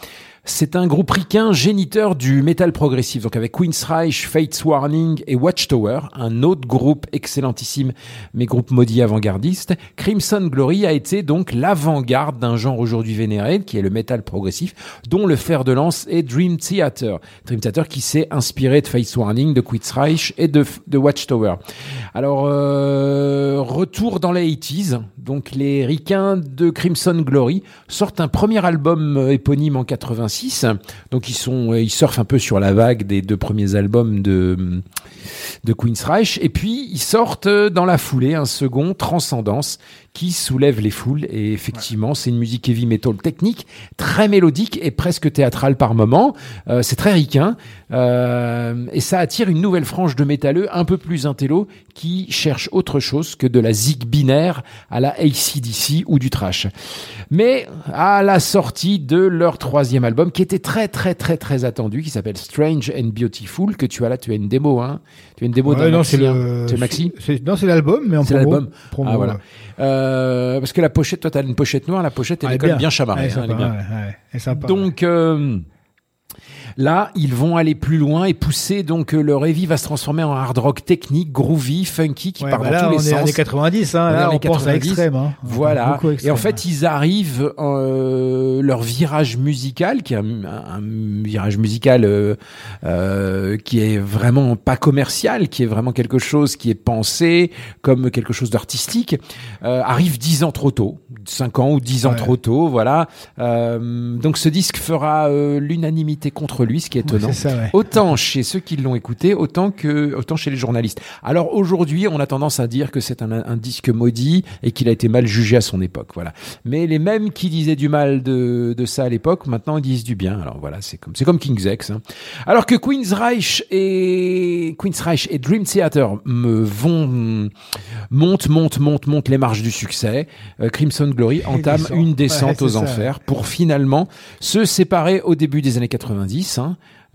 c'est un groupe ricain géniteur du métal progressif, donc avec Queen's Reich, Fates Warning et Watchtower, un autre groupe excellentissime, mais groupe maudit avant-gardiste. Crimson Glory a été donc l'avant-garde d'un genre aujourd'hui vénéré, qui est le métal progressif, dont le fer de lance est Dream Theater. Dream Theater qui s'est inspiré de Fates Warning, de Queen's Reich et de, de Watchtower. Alors, euh, retour dans les 80s, donc les ricains de Crimson Glory sortent un premier album euh, éponyme en 86. Donc ils sont, euh, ils surfent un peu sur la vague des deux premiers albums de de Queen's Reich. Et puis ils sortent euh, dans la foulée un second Transcendance qui soulève les foules. Et effectivement, c'est une musique heavy metal technique, très mélodique et presque théâtrale par moment. Euh, c'est très ricain euh, et ça attire une nouvelle frange de métalleux un peu plus intello qui cherche autre chose que de la zig binaire à la ACDC ou du trash. Mais à la sortie de leur troisième album, qui était très très très très attendu, qui s'appelle Strange and Beautiful, que tu as là, tu as une démo, hein Tu as une démo Ouais, d'un non, maxi, c'est hein. C'est maxi c'est- Non, c'est l'album, mais en c'est promo. l'album. Promo, Ah, voilà. ouais. Euh, parce que la pochette, toi, t'as une pochette noire, la pochette, elle Ah, est quand même bien chamarrée. Elle est hein, elle est sympa, bien. ouais, ouais, elle est sympa. Donc euh, là, ils vont aller plus loin et pousser. Donc euh, leur heavy va se transformer en hard rock technique, groovy, funky, qui Ouais, part bah dans là, tous les on est sens. années 90, hein, On là, pense à 90. extrême, hein. Voilà. Et en fait, ils arrivent euh, leur virage musical, qui est un, un virage musical euh, euh, qui est vraiment pas commercial, qui est vraiment quelque chose qui est pensé comme quelque chose d'artistique, euh, arrive dix ans trop tôt, cinq ans ou dix ans Ouais. trop tôt, voilà. Euh, donc ce disque fera euh, l'unanimité contre contre lui, ce qui est étonnant. c'est ça, ouais. Autant chez ceux qui l'ont écouté, autant que autant chez les journalistes. Alors aujourd'hui, on a tendance à dire que c'est un, un disque maudit et qu'il a été mal jugé à son époque. Voilà. Mais les mêmes qui disaient du mal de, de ça à l'époque, maintenant ils disent du bien. Alors voilà, c'est comme c'est comme King's X. hein. Alors que Queen's Reich et Queen's Reich et Dream Theater me vont montent, montent, montent, montent les marches du succès. euh, Crimson Glory entame descend. une descente Ouais, aux ça. enfers pour finalement se séparer au début des années 90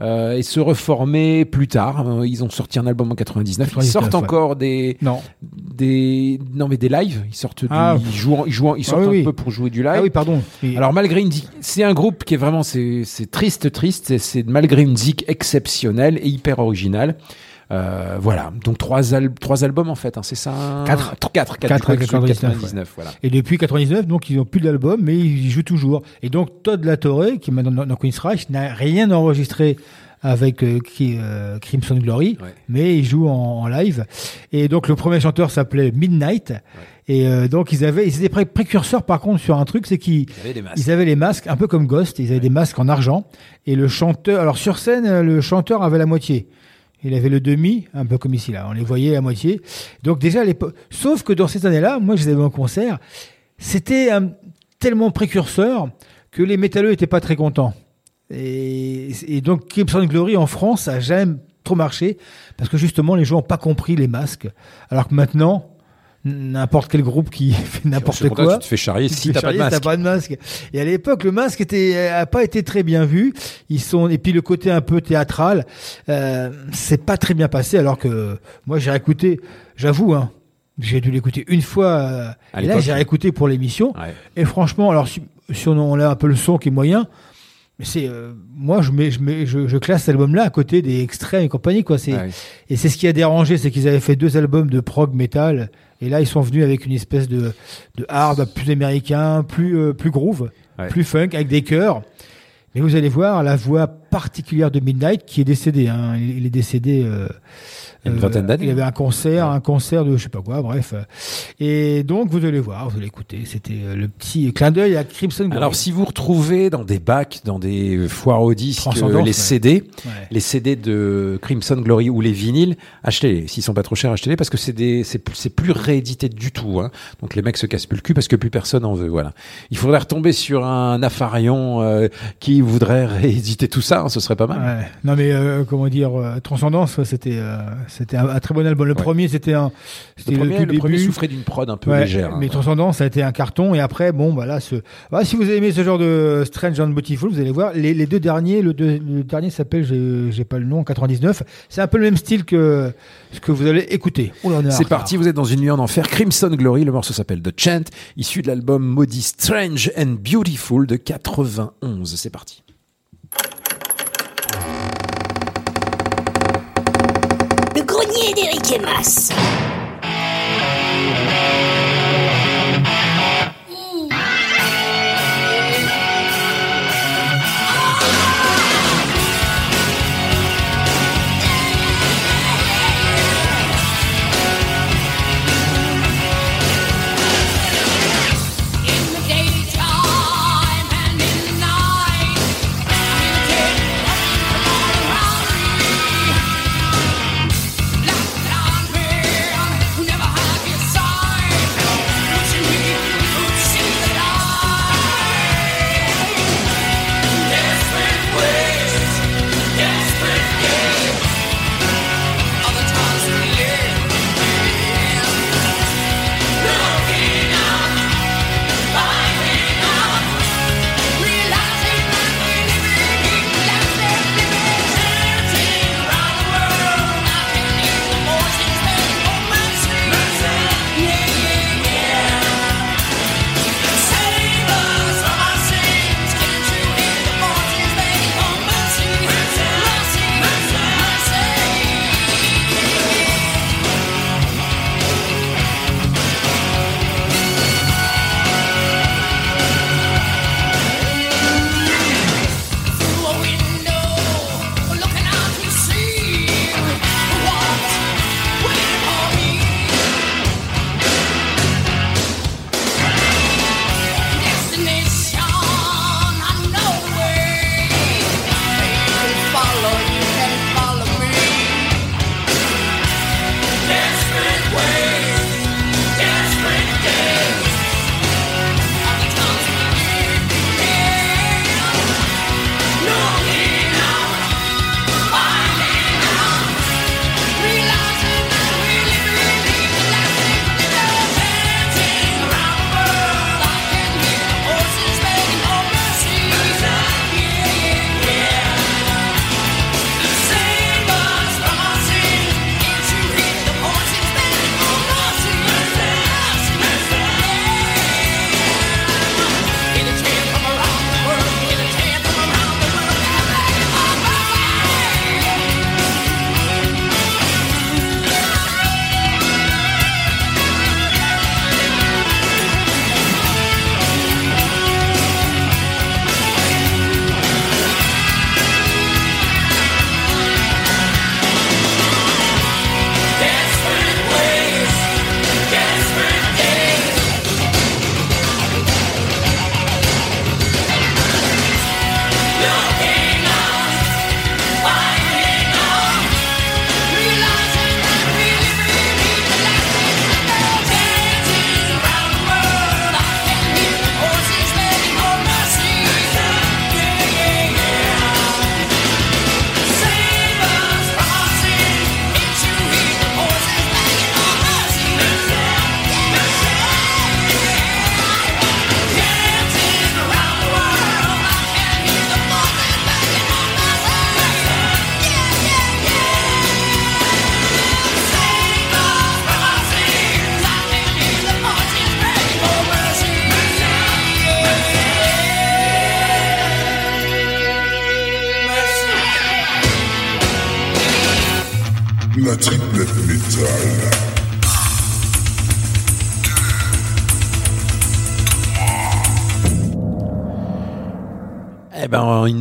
euh, et se reformer plus tard. Euh, Ils ont sorti un album en 99. Ils 99, sortent ouais. encore des Non. des non mais des lives. Ils sortent du, Ah. ils jouent en- ils jouent en- ils Ah sortent oui, un oui. peu pour jouer du live. Ah oui, pardon. Et- Alors malgré une c'est un groupe qui est vraiment c'est c'est triste triste c'est- c'est malgré une zik exceptionnelle et hyper originale. Euh, voilà, donc trois, al- trois albums en fait, hein, c'est ça? Quatre. Quatre, quatre, Quatre quatre, avec 99, 99, voilà. Et depuis 99, donc ils n'ont plus d'album, mais ils jouent toujours. Et donc Todd Latorre, qui est maintenant dans, Queen's Reich, n'a rien enregistré avec euh, qui- euh, Crimson Glory, mais il joue en, en live. Et donc le premier chanteur s'appelait Midnight. Et euh, donc ils avaient, ils étaient pré- précurseurs par contre sur un truc, c'est qu'ils masques. ils avaient les masques, un peu comme Ghost, ils avaient des masques en argent. Et le chanteur, alors sur scène, le chanteur avait la moitié. Il avait le demi, un peu comme ici là, on les voyait à moitié. Donc déjà à l'époque, sauf que dans ces années-là, moi je les avais en concert, c'était tellement précurseur que les métalleux étaient pas très contents. Et, et donc Crimson Glory en France a jamais trop marché parce que justement les gens n'ont pas compris les masques. Alors que maintenant, n'importe quel groupe qui fait n'importe quoi, tu te fais charrier tu si t'as pas de charrier masque. pas de masque. Et à l'époque, le masque était a pas été très bien vu. Ils sont et puis le côté un peu théâtral, euh, c'est pas très bien passé. Alors que moi j'ai écouté, j'avoue, hein, j'ai dû l'écouter une fois. euh, et là j'ai réécouté pour l'émission. Ouais. Et franchement, alors si, si on on a un peu le son qui est moyen. Mais c'est euh, moi je mets je mets je, je classe cet album là à côté des extraits et compagnie quoi c'est Ouais. et c'est ce qui a dérangé c'est qu'ils avaient fait deux albums de prog metal et là ils sont venus avec une espèce de de hard plus américain plus euh, plus groove Ouais. plus funk avec des chœurs mais vous allez voir la voix particulière de Midnight qui est décédé hein. il, est décédé euh, une euh, vingtaine d'années. il avait un concert un concert de je sais pas quoi bref et donc vous allez voir vous allez écouter c'était euh, le petit clin d'œil à Crimson Glory. Alors, si vous retrouvez dans des bacs, dans des foires aux disques, euh, les. CD, Ouais. les CD de Crimson Glory ou les vinyles, achetez-les. S'ils sont pas trop chers, achetez-les parce que c'est des, c'est, plus- c'est plus réédité du tout. Hein. Donc les mecs se cassent plus le cul parce que plus personne en veut. Voilà. Il faudrait retomber sur un Afarion euh, qui voudrait rééditer tout ça. hein, ce serait pas mal. Ouais. Non mais euh, comment dire, Transcendance, c'était c'était un, un très bon album. Le premier, c'était un, Le premier, tout le premier souffrait d'une prod un peu Ouais, légère. hein. mais Transcendance, ça a été un carton. Et après, bon, bah là, ce, bah, si vous avez aimé ce genre de Strange and Beautiful, vous allez voir les, les deux derniers. Le, deux- le dernier s'appelle, j'ai pas le nom, 99. C'est un peu le même style que ce que vous allez écouter. Oh C'est parti, vous êtes dans une nuit en enfer. Crimson Glory, le morceau s'appelle The Chant, issu de l'album maudit Strange and Beautiful de 91. C'est parti. Le grenier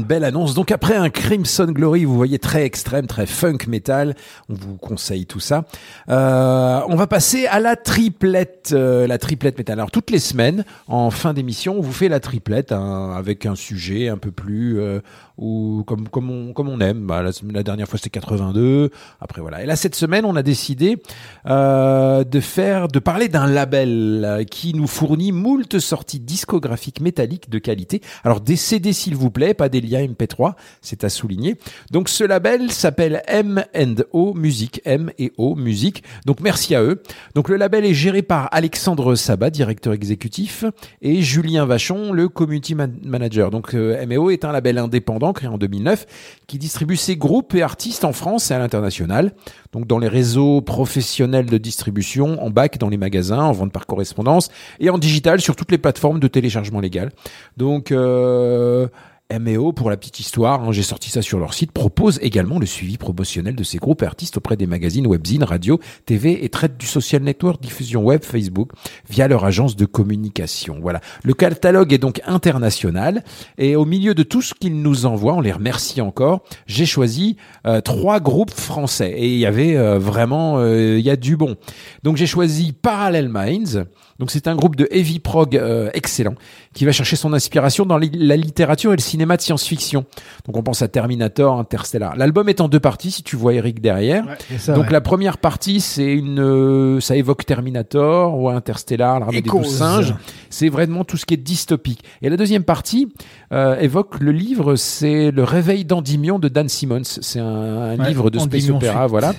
belle annonce. Donc après un Crimson Glory, vous voyez très extrême, très funk metal. On vous conseille tout ça. Euh, on va passer à la triplette, euh, la triplette métal. Alors toutes les semaines, en fin d'émission, on vous fait la triplette hein, avec un sujet un peu plus euh, ou comme comme on comme on aime. Bah, la, dernière fois c'était 82. Après voilà. Et là cette semaine, on a décidé euh, de faire, de parler d'un label euh, qui nous fournit moult sorties discographiques métalliques de qualité. Alors des CD s'il vous plaît, pas des liens MP3, c'est à souligner. Donc ce label s'appelle M&O Music, M et O Music. Donc merci à eux. Donc le label est géré par Alexandre Sabat, directeur exécutif, et Julien Vachon, le community man- manager. Donc euh, M&O est un label indépendant créé en 2009 qui distribue ses groupes et artistes en France et à l'international. Donc dans les réseaux professionnels de distribution, en bac dans les magasins, en vente par correspondance et en digital sur toutes les plateformes de téléchargement légal. Donc euh, MEO, pour la petite histoire, hein, j'ai sorti ça sur leur site, propose également le suivi promotionnel de ces groupes artistes auprès des magazines, webzines, radio, TV et traite du social network, diffusion web, Facebook, via leur agence de communication. Voilà. Le catalogue est donc international et au milieu de tout ce qu'ils nous envoient, on les remercie encore, j'ai choisi euh, trois groupes français et il y avait euh, vraiment, euh, il y a du bon. Donc j'ai choisi Parallel Minds. Donc c'est un groupe de heavy prog euh, excellent qui va chercher son inspiration dans la littérature et le cinéma de science-fiction. Donc on pense à Terminator, Interstellar. L'album est en deux parties si tu vois Eric derrière. ça, Donc ouais. la première partie c'est une euh, ça évoque Terminator ou Interstellar, l'armée des douze singes. C'est vraiment tout ce qui est dystopique. Et la deuxième partie euh, évoque le livre, c'est Le réveil d'Endymion de Dan Simmons. C'est un, un Ouais, livre de space opéra, voilà.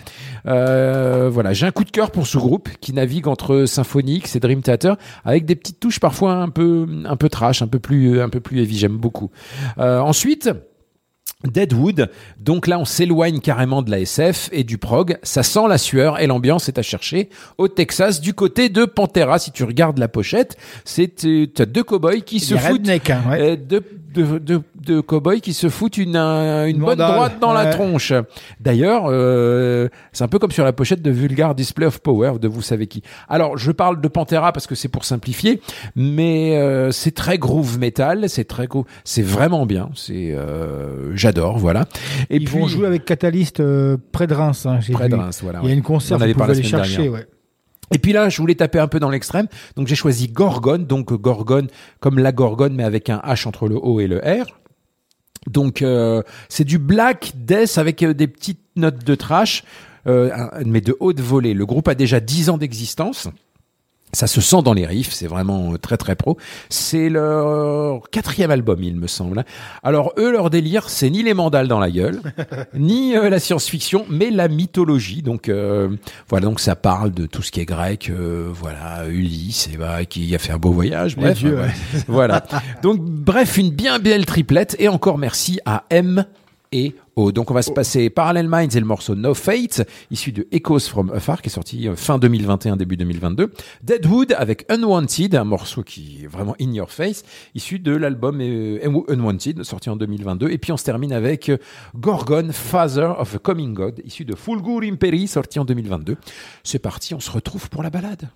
Euh, voilà, j'ai un coup de cœur pour ce groupe qui navigue entre Symphonix et Dream Theater avec des petites touches parfois un peu un peu trash, un peu plus un peu plus heavy. J'aime beaucoup. Euh, ensuite. Deadwood, donc là on s'éloigne carrément de la SF et du prog, ça sent la sueur et l'ambiance est à chercher au Texas du côté de Pantera. Si tu regardes la pochette, c'est euh, t'as deux cowboys qui se foutent hein, ouais. euh, deux, deux, deux, deux cow-boys qui se foutent une, un- une bonne droite dans la tronche. D'ailleurs, euh, c'est un peu comme sur la pochette de Vulgar Display of Power de vous savez qui. Alors, je parle de Pantera parce que c'est pour simplifier, mais euh, c'est très groove metal, c'est très groove, c'est vraiment bien, c'est euh, j'adore, voilà. Et Ils puis vont jouer avec Catalyst euh, près de Reims. hein, Près de. Reims, voilà, Il y a une concert, vous pouvez aller chercher. dernière. Ouais. Et puis là, je voulais taper un peu dans l'extrême, donc j'ai choisi Gorgone, donc Gorgone comme la Gorgone, mais avec un H entre le O et le R. Donc euh, c'est du black death avec euh, des petites notes de trash, euh, mais de haute volée. Le groupe a déjà 10 ans d'existence. Ça se sent dans les riffs, c'est vraiment euh, très très pro. C'est leur quatrième album, il me semble. Alors eux, leur délire, c'est ni les mandales dans la gueule, ni euh, la science-fiction, mais la mythologie. Donc euh, voilà, donc ça parle de tout ce qui est grec. euh, voilà, Ulysse, et bah, qui a fait un beau voyage. Bref, euh, ouais. voilà. Donc bref, une bien belle triplette. Et encore merci à M et O. Donc on va se passer Parallel Minds et le morceau No Fate, issu de Echoes from Afar, qui est sorti euh, fin 2021, début 2022. Deadwood avec Unwanted, un morceau qui est vraiment in your face, issu de l'album euh, Unwanted, sorti en 2022. Et puis on se termine avec euh, Gorgon, Father of a Coming God, issu de Fulgur Imperi, sorti en 2022. C'est parti, on se retrouve pour la balade.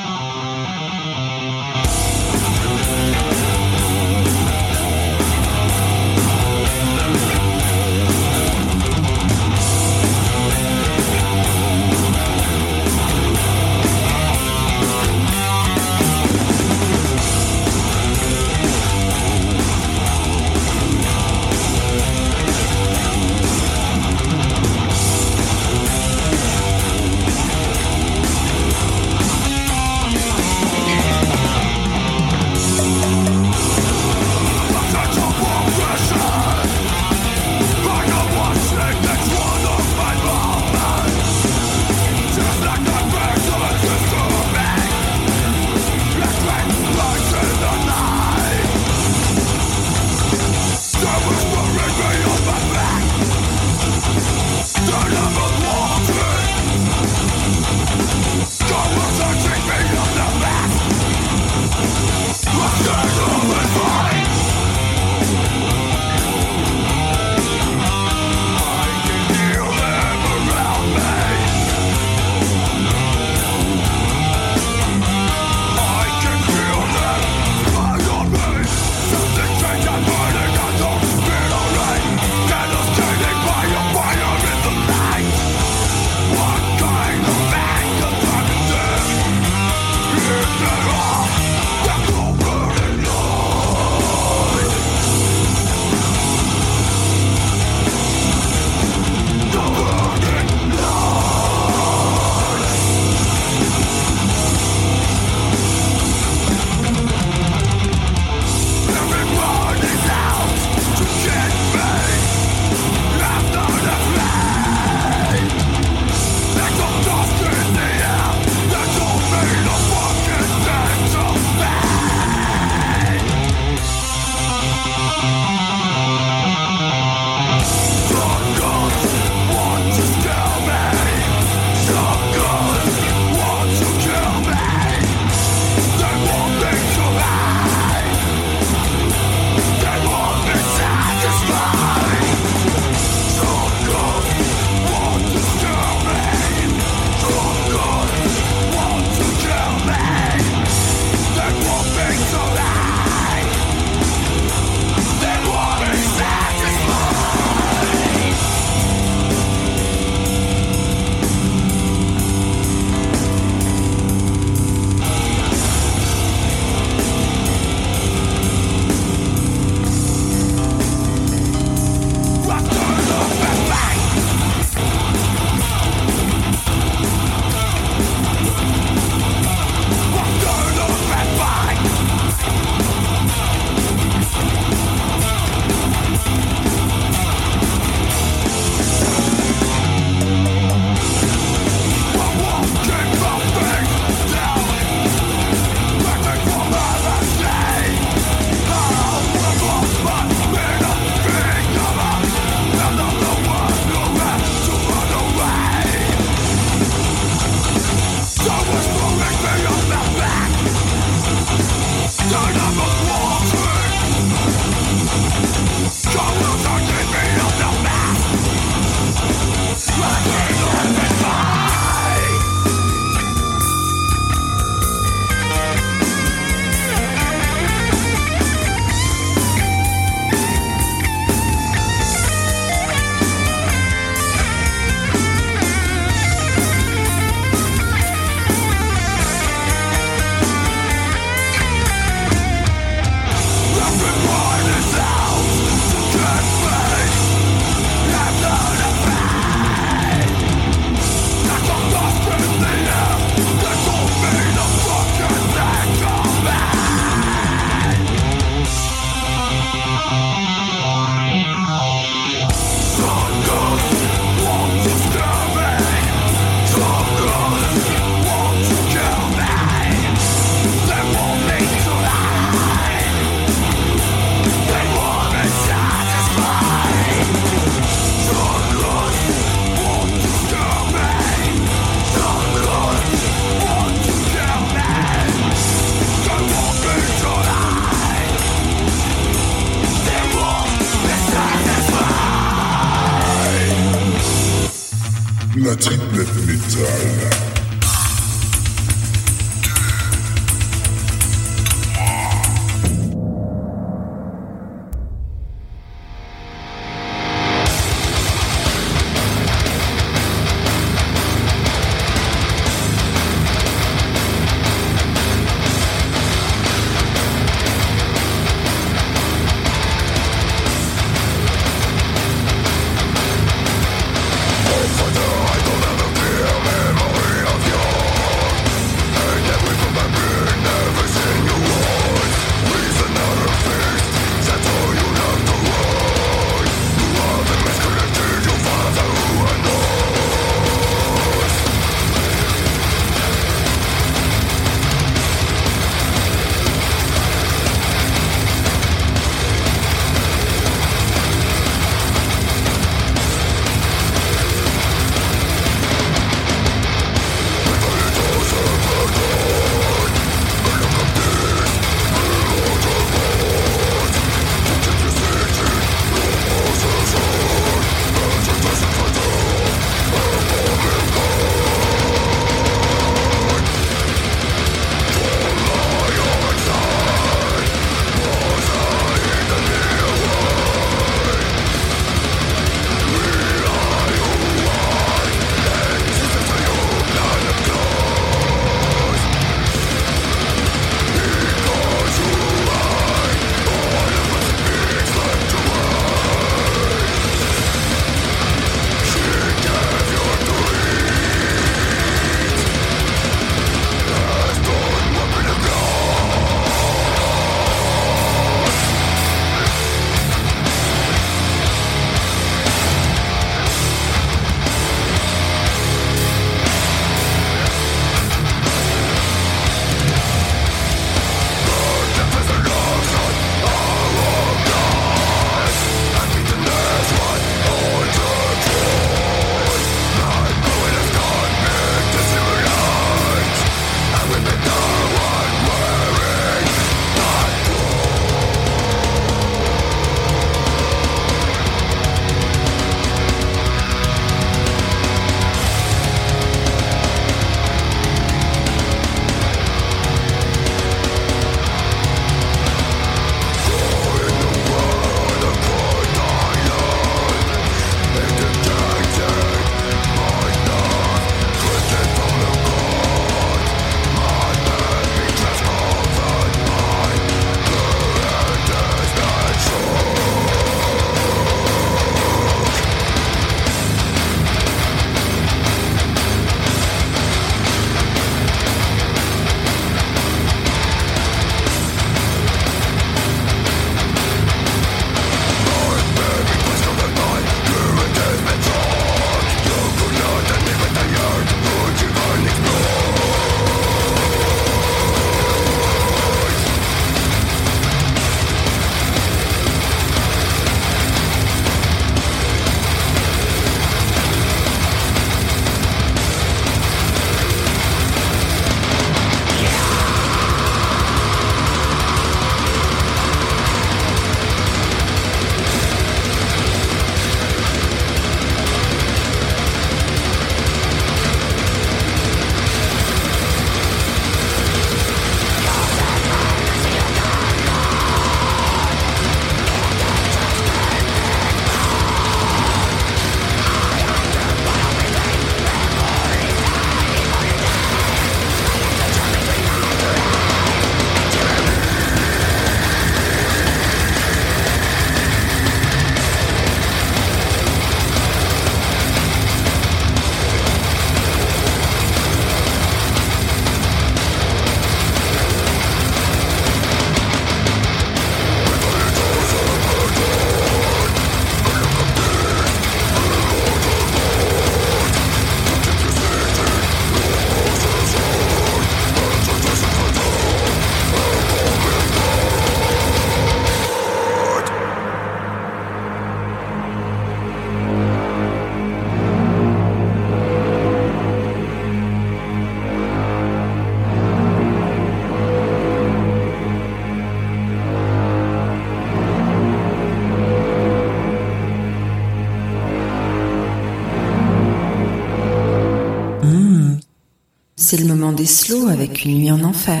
C'est le moment des slows avec une nuit en enfer.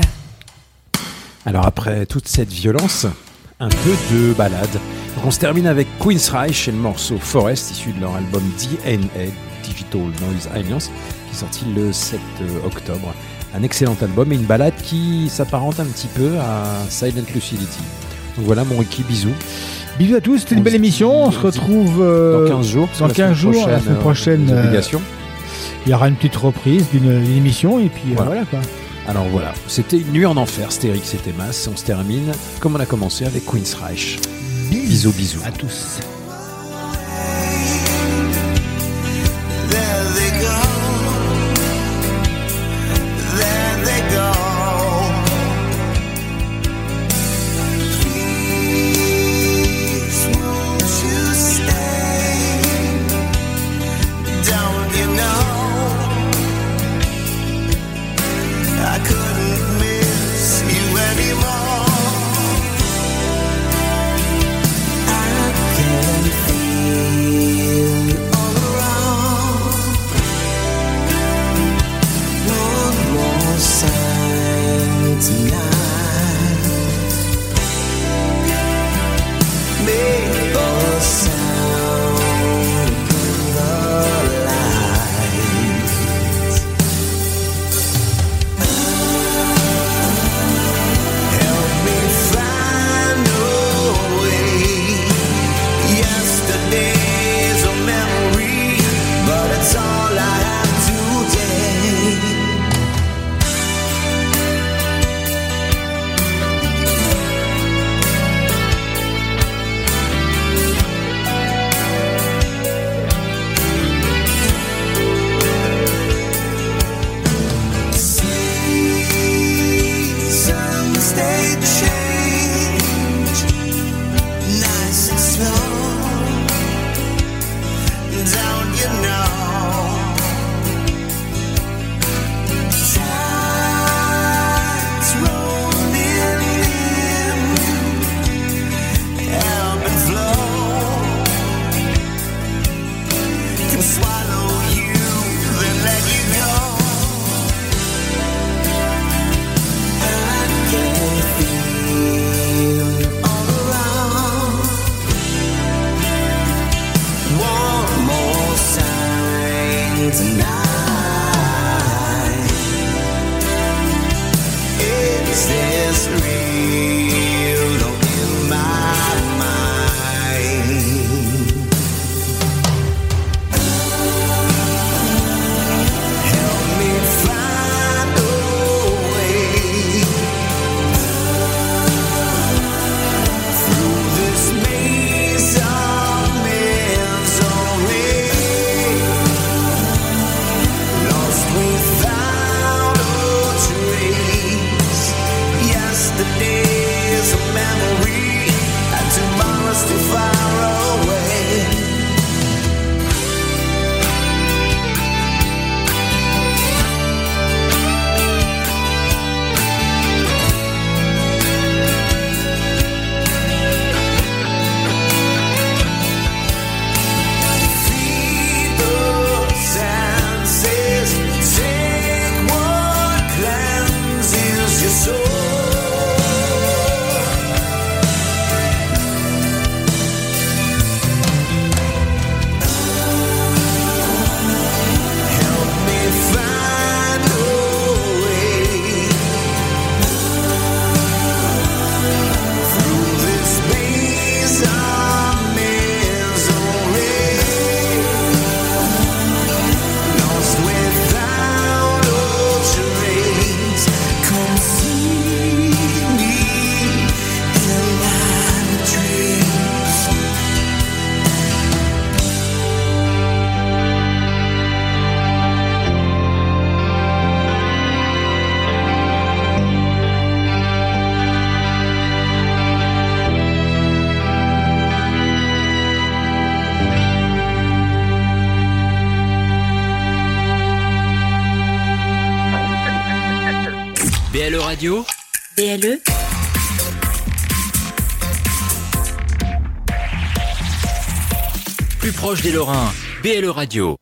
Alors après toute cette violence, un peu de balade. On se termine avec Queen's Reich et le morceau Forest issu de leur album DNA Digital Noise Alliance qui est sorti le 7 octobre. Un excellent album et une balade qui s'apparente un petit peu à Silent Lucidity. Donc voilà mon Ricky, bisous. Bisous à tous, c'était une belle émission. On se retrouve euh, Dans 15 jours, Dans que la 15 semaine jours, la semaine prochaine, prochaine. euh, euh, obligations. Il y aura une petite reprise d'une émission et puis euh, Voilà. voilà quoi. Alors voilà, c'était une nuit en enfer, c'était Eric, c'était Mass. On se termine comme on a commencé avec Queen's Reich. Bisous, bisous. À tous. Lorrains. BLE Radio.